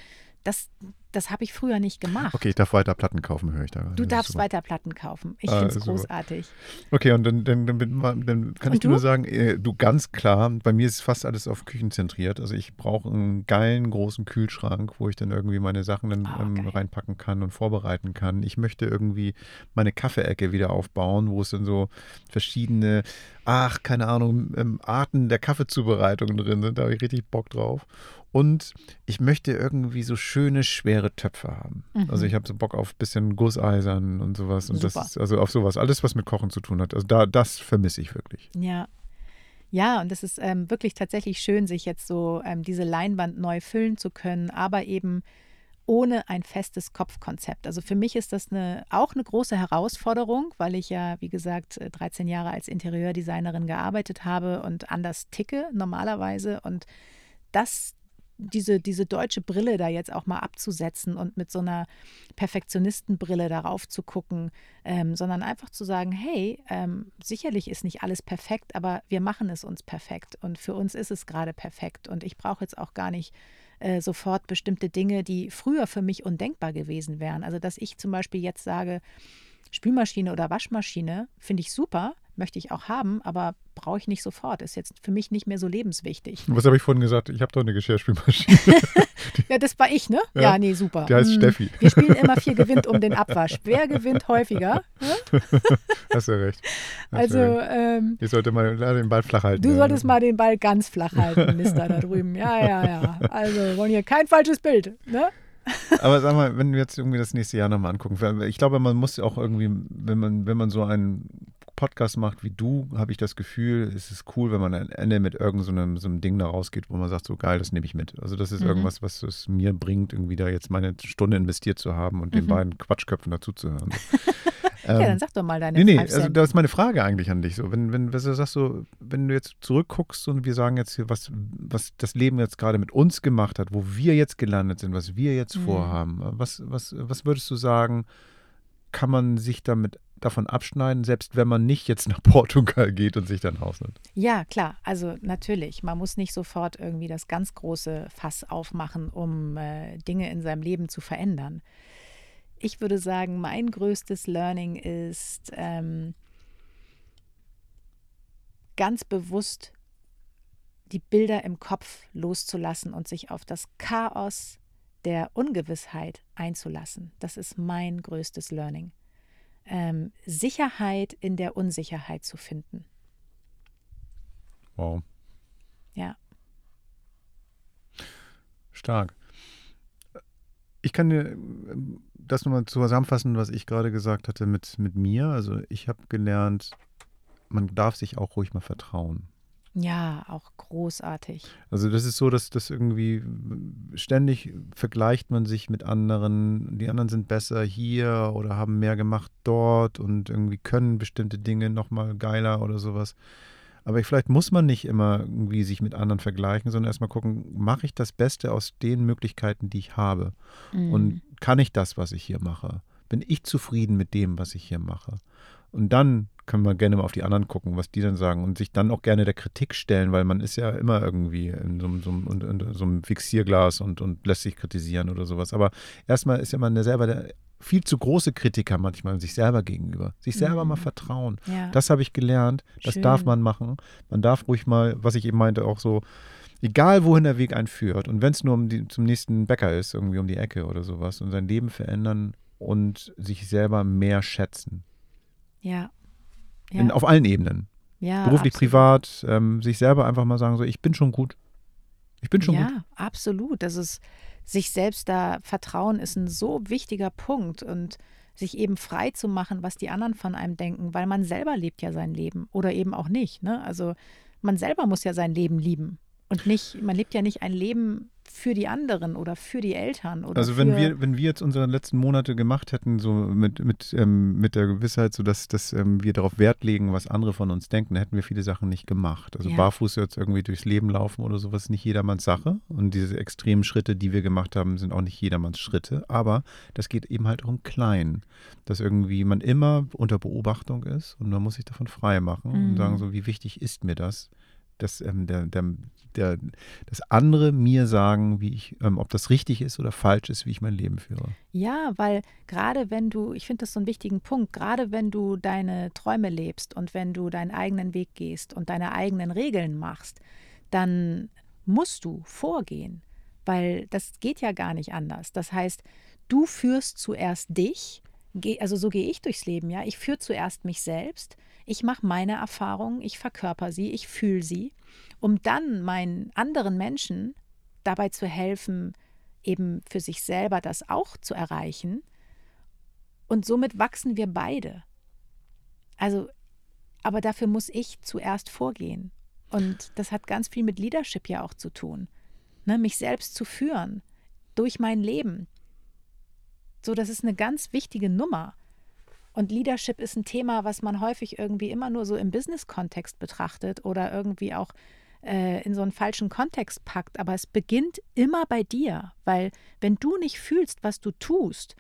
das, das habe ich früher nicht gemacht. Okay, ich darf weiter Platten kaufen, höre ich da. Du darfst super. weiter Platten kaufen. Ich Ah, finde es großartig. Okay, und dann, dann, dann, dann, kann Und ich dir nur du? sagen, äh, du ganz klar, bei mir ist fast alles auf Küchen zentriert. Also ich brauche einen geilen großen Kühlschrank, wo ich dann irgendwie meine Sachen dann Ah, ähm, reinpacken kann und vorbereiten kann. Ich möchte irgendwie meine Kaffeeecke wieder aufbauen, wo es dann so verschiedene, ach, keine Ahnung, ähm, Arten der Kaffeezubereitung drin sind. Da habe ich richtig Bock drauf. Und ich möchte irgendwie so schöne, schwere Töpfe haben. Mhm. Also ich habe so Bock auf ein bisschen Gusseisern und sowas. Und Super. das ist also auf sowas, alles, was mit Kochen zu tun hat. Also da, das vermisse ich wirklich. Ja. Ja, und es ist ähm, wirklich tatsächlich schön, sich jetzt so ähm, diese Leinwand neu füllen zu können, aber eben ohne ein festes Kopfkonzept. Also für mich ist das eine, auch eine große Herausforderung, weil ich ja, wie gesagt, äh, 13 Jahre als Interieurdesignerin gearbeitet habe und anders ticke normalerweise. Und das, diese, diese deutsche Brille da jetzt auch mal abzusetzen und mit so einer Perfektionistenbrille darauf zu gucken, ähm, sondern einfach zu sagen, hey, ähm, sicherlich ist nicht alles perfekt, aber wir machen es uns perfekt und für uns ist es gerade perfekt und ich brauche jetzt auch gar nicht äh, sofort bestimmte Dinge, die früher für mich undenkbar gewesen wären. Also dass ich zum Beispiel jetzt sage, Spülmaschine oder Waschmaschine finde ich super, möchte ich auch haben, aber brauche ich nicht sofort, ist jetzt für mich nicht mehr so lebenswichtig. Was habe ich vorhin gesagt? Ich habe doch eine Geschirrspülmaschine. <laughs> Ja, das war ich, ne? Ja. Ja, nee, super. Die heißt Hm, Steffi. Wir spielen immer vier gewinnt um den Abwasch. Wer gewinnt häufiger? Ne? <laughs> Hast du recht. Hast Also, recht. ähm, Ich sollte mal den Ball flach halten. du ja. solltest mal den Ball ganz flach halten, Mister da drüben. Ja, ja, ja. Also, wir wollen hier kein falsches Bild, ne? Aber sag mal, wenn wir jetzt irgendwie das nächste Jahr nochmal angucken, ich glaube, man muss auch irgendwie, wenn man, wenn man so einen Podcast macht wie du, habe ich das Gefühl, es ist cool, wenn man am Ende mit irgendeinem so einem, so einem Ding da rausgeht, wo man sagt, so geil, das nehme ich mit. Also das ist Mhm. irgendwas, was es mir bringt, irgendwie da jetzt meine Stunde investiert zu haben und den Mhm. beiden Quatschköpfen dazuzuhören. <laughs> Ja, Ähm, dann sag doch mal deine Nee, nee, Five also das ist meine Frage eigentlich an dich. So, wenn, wenn, was du sagst, so, wenn du jetzt zurückguckst und wir sagen jetzt hier, was, was das Leben jetzt gerade mit uns gemacht hat, wo wir jetzt gelandet sind, was wir jetzt Mhm. vorhaben, was, was, was würdest du sagen, kann man sich damit davon abschneiden, selbst wenn man nicht jetzt nach <laughs> Portugal geht und sich dann ausnimmt? Ja, klar. Also natürlich, man muss nicht sofort irgendwie das ganz große Fass aufmachen, um äh, Dinge in seinem Leben zu verändern. Ich würde sagen, mein größtes Learning ist ähm, ganz bewusst die Bilder im Kopf loszulassen und sich auf das Chaos der Ungewissheit einzulassen. Das ist mein größtes Learning. Ähm, Sicherheit in der Unsicherheit zu finden. Wow, Ja. stark. Ich kann dir das nochmal zusammenfassen, was ich gerade gesagt hatte mit, mit mir. Also ich habe gelernt, man darf sich auch ruhig mal vertrauen. Ja, auch großartig. Also das ist so, dass das irgendwie ständig vergleicht man sich mit anderen. Die anderen sind besser hier oder haben mehr gemacht dort und irgendwie können bestimmte Dinge nochmal geiler oder sowas. Aber vielleicht muss man nicht immer irgendwie sich mit anderen vergleichen, sondern erstmal gucken, mache ich das Beste aus den Möglichkeiten, die ich habe? Mhm. Und kann ich das, was ich hier mache? Bin ich zufrieden mit dem, was ich hier mache? Und dann kann man gerne mal auf die anderen gucken, was die dann sagen und sich dann auch gerne der Kritik stellen, weil man ist ja immer irgendwie in so, einem- so, in, in so einem Fixierglas und, und lässt sich kritisieren oder sowas. Aber erstmal ist ja man der selber der viel zu große Kritiker manchmal sich selber gegenüber. Sich selber Mhm. mal vertrauen. ja. Das habe ich gelernt. Das Schön. darf man machen. Man darf ruhig mal, was ich eben meinte, auch so, egal wohin der Weg einen führt und wenn es nur um die, zum nächsten Bäcker ist, irgendwie um die Ecke oder sowas und sein Leben verändern, und sich selber mehr schätzen. Ja. In, auf allen Ebenen. ja Beruflich, absolut. privat, ähm, sich selber einfach mal sagen, so, ich bin schon gut. Ich bin schon ja, gut. absolut. Das ist, sich selbst da vertrauen ist ein so wichtiger Punkt und sich eben frei zu machen, was die anderen von einem denken, weil man selber lebt ja sein Leben oder eben auch nicht. Ne? Also man selber muss ja sein Leben lieben und nicht, man lebt ja nicht ein Leben für die anderen oder für die Eltern oder Also wenn wir, wenn wir jetzt unsere letzten Monate gemacht hätten, so mit, mit, ähm, mit der Gewissheit, so dass, dass ähm, wir darauf Wert legen, was andere von uns denken, dann hätten wir viele Sachen nicht gemacht. Also Ja. barfuß jetzt irgendwie durchs Leben laufen oder sowas ist nicht jedermanns Sache. Und diese extremen Schritte, die wir gemacht haben, sind auch nicht jedermanns Schritte. Aber das geht eben halt auch im Kleinen. Dass irgendwie man immer unter Beobachtung ist und man muss sich davon frei machen und Mhm. sagen so, wie wichtig ist mir das? Dass ähm, der, der, der, dass andere mir sagen, wie ich, ähm, ob das richtig ist oder falsch ist, wie ich mein Leben führe. Ja, weil gerade wenn du, ich finde das so einen wichtigen Punkt, gerade wenn du deine Träume lebst und wenn du deinen eigenen Weg gehst und deine eigenen Regeln machst, dann musst du vorgehen, weil das geht ja gar nicht anders. Das heißt, du führst zuerst dich, also so gehe ich durchs Leben, ja. Ich führe zuerst mich selbst, ich mache meine Erfahrungen, ich verkörper sie, ich fühle sie, um dann meinen anderen Menschen dabei zu helfen, eben für sich selber das auch zu erreichen. Und somit wachsen wir beide. Also, aber dafür muss ich zuerst vorgehen. Und das hat ganz viel mit Leadership ja auch zu tun. Ne, mich selbst zu führen durch mein Leben. So, das ist eine ganz wichtige Nummer. Und Leadership ist ein Thema, was man häufig irgendwie immer nur so im Business-Kontext betrachtet oder irgendwie auch äh, in so einen falschen Kontext packt. Aber es beginnt immer bei dir, weil wenn du nicht fühlst, was du tust,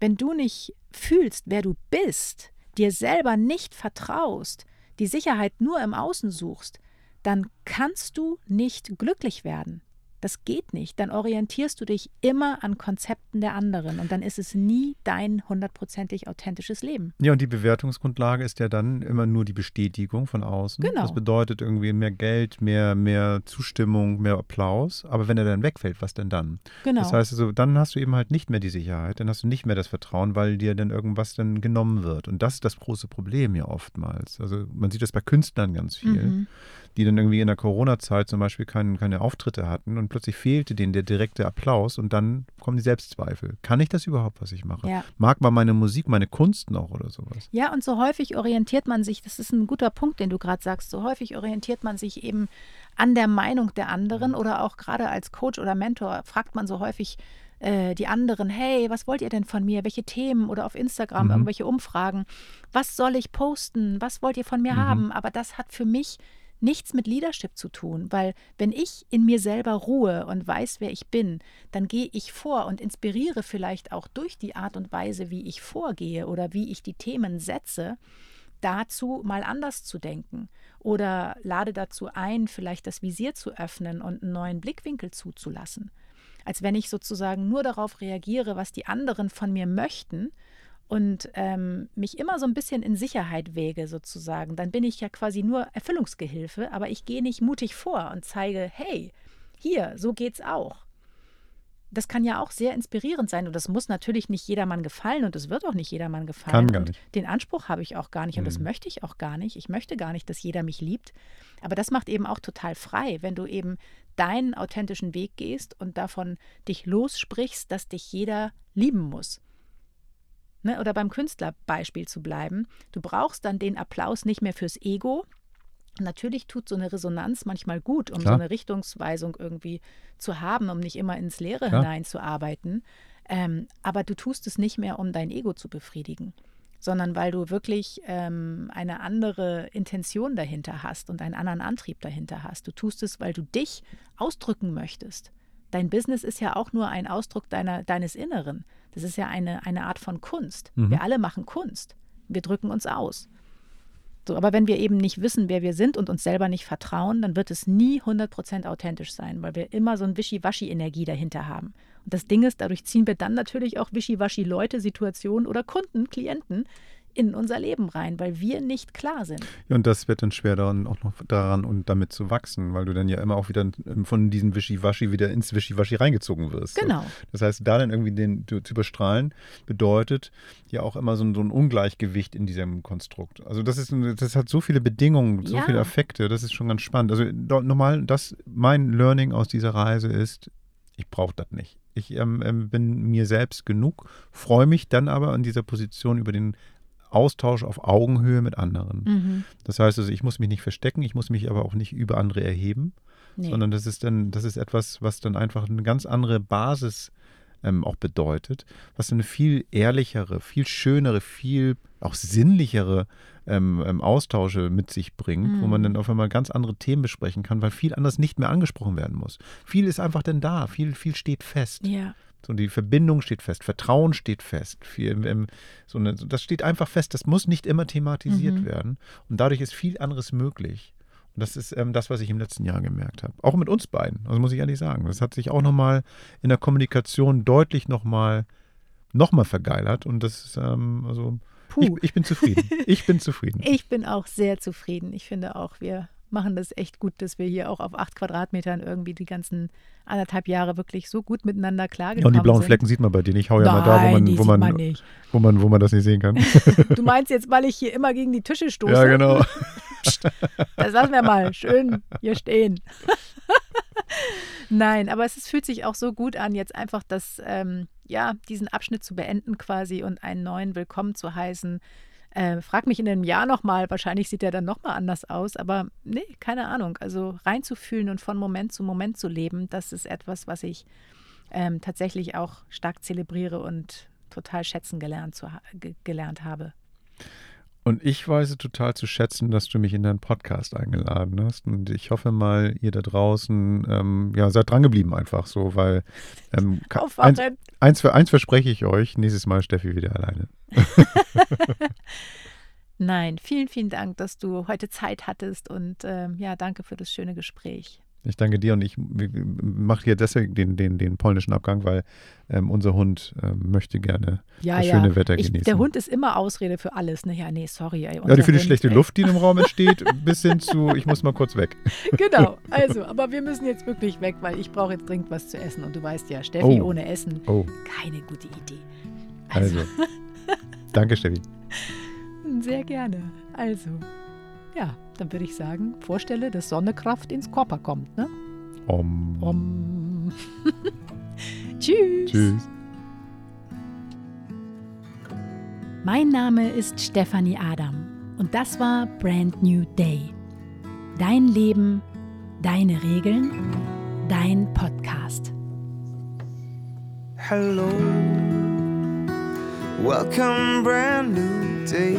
wenn du nicht fühlst, wer du bist, dir selber nicht vertraust, die Sicherheit nur im Außen suchst, dann kannst du nicht glücklich werden. Das geht nicht. Dann orientierst du dich immer an Konzepten der anderen und dann ist es nie dein hundertprozentig authentisches Leben. Ja, und die Bewertungsgrundlage ist ja dann immer nur die Bestätigung von außen. Genau. Das bedeutet irgendwie mehr Geld, mehr, mehr Zustimmung, mehr Applaus. Aber wenn er dann wegfällt, was denn dann? Genau. Das heißt also, dann hast du eben halt nicht mehr die Sicherheit, dann hast du nicht mehr das Vertrauen, weil dir dann irgendwas dann genommen wird. Und das ist das große Problem ja oftmals. Also man sieht das bei Künstlern ganz viel, Mhm. Die dann irgendwie in der Corona-Zeit zum Beispiel kein, keine Auftritte hatten und plötzlich fehlte denen der direkte Applaus und dann kommen die Selbstzweifel. Kann ich das überhaupt, was ich mache? Ja. Mag man meine Musik, meine Kunst noch oder sowas? Ja, und so häufig orientiert man sich, das ist ein guter Punkt, den du gerade sagst, so häufig orientiert man sich eben an der Meinung der anderen oder auch gerade als Coach oder Mentor fragt man so häufig äh, die anderen, hey, was wollt ihr denn von mir? Welche Themen oder auf Instagram Mhm. irgendwelche Umfragen? Was soll ich posten? Was wollt ihr von mir Mhm. haben? Aber das hat für mich nichts mit Leadership zu tun, weil wenn ich in mir selber ruhe und weiß, wer ich bin, dann gehe ich vor und inspiriere vielleicht auch durch die Art und Weise, wie ich vorgehe oder wie ich die Themen setze, dazu mal anders zu denken oder lade dazu ein, vielleicht das Visier zu öffnen und einen neuen Blickwinkel zuzulassen. Als wenn ich sozusagen nur darauf reagiere, was die anderen von mir möchten und ähm, mich immer so ein bisschen in Sicherheit wäge sozusagen, dann bin ich ja quasi nur Erfüllungsgehilfe, aber ich gehe nicht mutig vor und zeige, hey, hier, so geht's auch. Das kann ja auch sehr inspirierend sein und das muss natürlich nicht jedermann gefallen und es wird auch nicht jedermann gefallen. Kann gar und nicht. Den Anspruch habe ich auch gar nicht und das Mhm. möchte ich auch gar nicht. Ich möchte gar nicht, dass jeder mich liebt. Aber das macht eben auch total frei, wenn du eben deinen authentischen Weg gehst und davon dich lossprichst, dass dich jeder lieben muss. Ne? Oder beim Künstlerbeispiel zu bleiben. Du brauchst dann den Applaus nicht mehr fürs Ego. Natürlich tut so eine Resonanz manchmal gut, um Klar. so eine Richtungsweisung irgendwie zu haben, um nicht immer ins Leere Klar. hineinzuarbeiten. Ähm, aber du tust es nicht mehr, um dein Ego zu befriedigen, sondern weil du wirklich ähm, eine andere Intention dahinter hast und einen anderen Antrieb dahinter hast. Du tust es, weil du dich ausdrücken möchtest. Dein Business ist ja auch nur ein Ausdruck deiner, deines Inneren. Das ist ja eine, eine Art von Kunst. Mhm. Wir alle machen Kunst. Wir drücken uns aus. So, aber wenn wir eben nicht wissen, wer wir sind und uns selber nicht vertrauen, dann wird es nie 100% authentisch sein, weil wir immer so ein Wischiwaschi-Energie dahinter haben. Und das Ding ist, dadurch ziehen wir dann natürlich auch Wischiwaschi-Leute, Situationen oder Kunden, Klienten in unser Leben rein, weil wir nicht klar sind. Ja, und das wird dann schwer dann auch noch daran und damit zu wachsen, weil du dann ja immer auch wieder von diesem Wischiwaschi wieder ins Wischiwaschi reingezogen wirst. Genau. So. Das heißt, da dann irgendwie den zu überstrahlen, bedeutet ja auch immer so ein, so ein Ungleichgewicht in diesem Konstrukt. Also das ist, das hat so viele Bedingungen, so Ja. viele Effekte, das ist schon ganz spannend. Also nochmal, das, mein Learning aus dieser Reise ist, ich brauche das nicht. Ich ähm, ähm, bin mir selbst genug, freue mich dann aber in dieser Position über den Austausch auf Augenhöhe mit anderen. Mhm. Das heißt also, ich muss mich nicht verstecken, ich muss mich aber auch nicht über andere erheben, Nee. sondern das ist dann, das ist etwas, was dann einfach eine ganz andere Basis ähm, auch bedeutet, was eine viel ehrlichere, viel schönere, viel auch sinnlichere ähm, ähm, Austausche mit sich bringt, wo man Mhm. dann auf einmal ganz andere Themen besprechen kann, weil viel anders nicht mehr angesprochen werden muss. Viel ist einfach dann da, viel, viel steht fest. ja. So, die Verbindung steht fest, Vertrauen steht fest. Viel, ähm, so eine, das steht einfach fest, das muss nicht immer thematisiert Mhm. werden. Und dadurch ist viel anderes möglich. Und das ist ähm, das, was ich im letzten Jahr gemerkt habe. Auch mit uns beiden, also muss ich ehrlich sagen. Das hat sich auch nochmal in der Kommunikation deutlich nochmal noch mal vergeilert. Und das ist, ähm, also, ich, Puh. ich bin zufrieden. Ich bin <laughs> zufrieden. Ich bin auch sehr zufrieden. Ich finde auch, wir machen das echt gut, dass wir hier auch auf acht Quadratmetern irgendwie die ganzen anderthalb Jahre wirklich so gut miteinander Ja, klargekommen und die blauen sind. Flecken sieht man bei dir nicht. Ich hau ja mal Nein, da, wo man, wo man, man nicht. wo man, wo man das nicht sehen kann. Du meinst jetzt, weil ich hier immer gegen die Tische stoße? ja, genau. <laughs> Das lassen wir mal schön hier stehen. <laughs> Nein, aber es ist, fühlt sich auch so gut an, jetzt einfach das, ähm, ja, diesen Abschnitt zu beenden quasi und einen neuen Willkommen zu heißen. Äh, frag mich in einem Jahr nochmal, wahrscheinlich sieht der dann nochmal anders aus, aber nee, keine Ahnung. Also reinzufühlen und von Moment zu Moment zu leben, das ist etwas, was ich ähm, tatsächlich auch stark zelebriere und total schätzen gelernt, zu, gelernt habe. Und ich weiß total zu schätzen, dass du mich in deinen Podcast eingeladen hast. Und ich hoffe mal, ihr da draußen, ähm, ja, seid drangeblieben einfach so, weil ähm, eins, eins, eins verspreche ich euch, nächstes Mal Steffi wieder alleine. <laughs> <laughs> Nein, vielen, vielen Dank, dass du heute Zeit hattest und ähm, ja, danke für das schöne Gespräch. Ich danke dir und ich mache hier deswegen den, den, den polnischen Abgang, weil ähm, unser Hund ähm, möchte gerne Ja, das ja. schöne Wetter Ich, genießen. der Hund ist immer Ausrede für alles. Ne? Ja, nee, sorry. Ey, ja, die für die schlechte ey. Luft, die im Raum <laughs> entsteht, bis hin zu, ich muss mal kurz weg. <laughs> Genau, <laughs> also, aber wir müssen jetzt wirklich weg, weil ich brauche jetzt dringend was zu essen. Und du weißt ja, Steffi Oh. ohne Essen, Oh, keine gute Idee. also. danke, Steffi. Sehr gerne. Also, ja, dann würde ich sagen, vorstelle, dass Sonnekraft ins Körper kommt. Ne? Om. Um. <laughs> Tschüss. Tschüss. Mein Name ist Stefanie Adam und das war Brand New Day. Dein Leben, deine Regeln, dein Podcast. Hello, welcome, brand new day.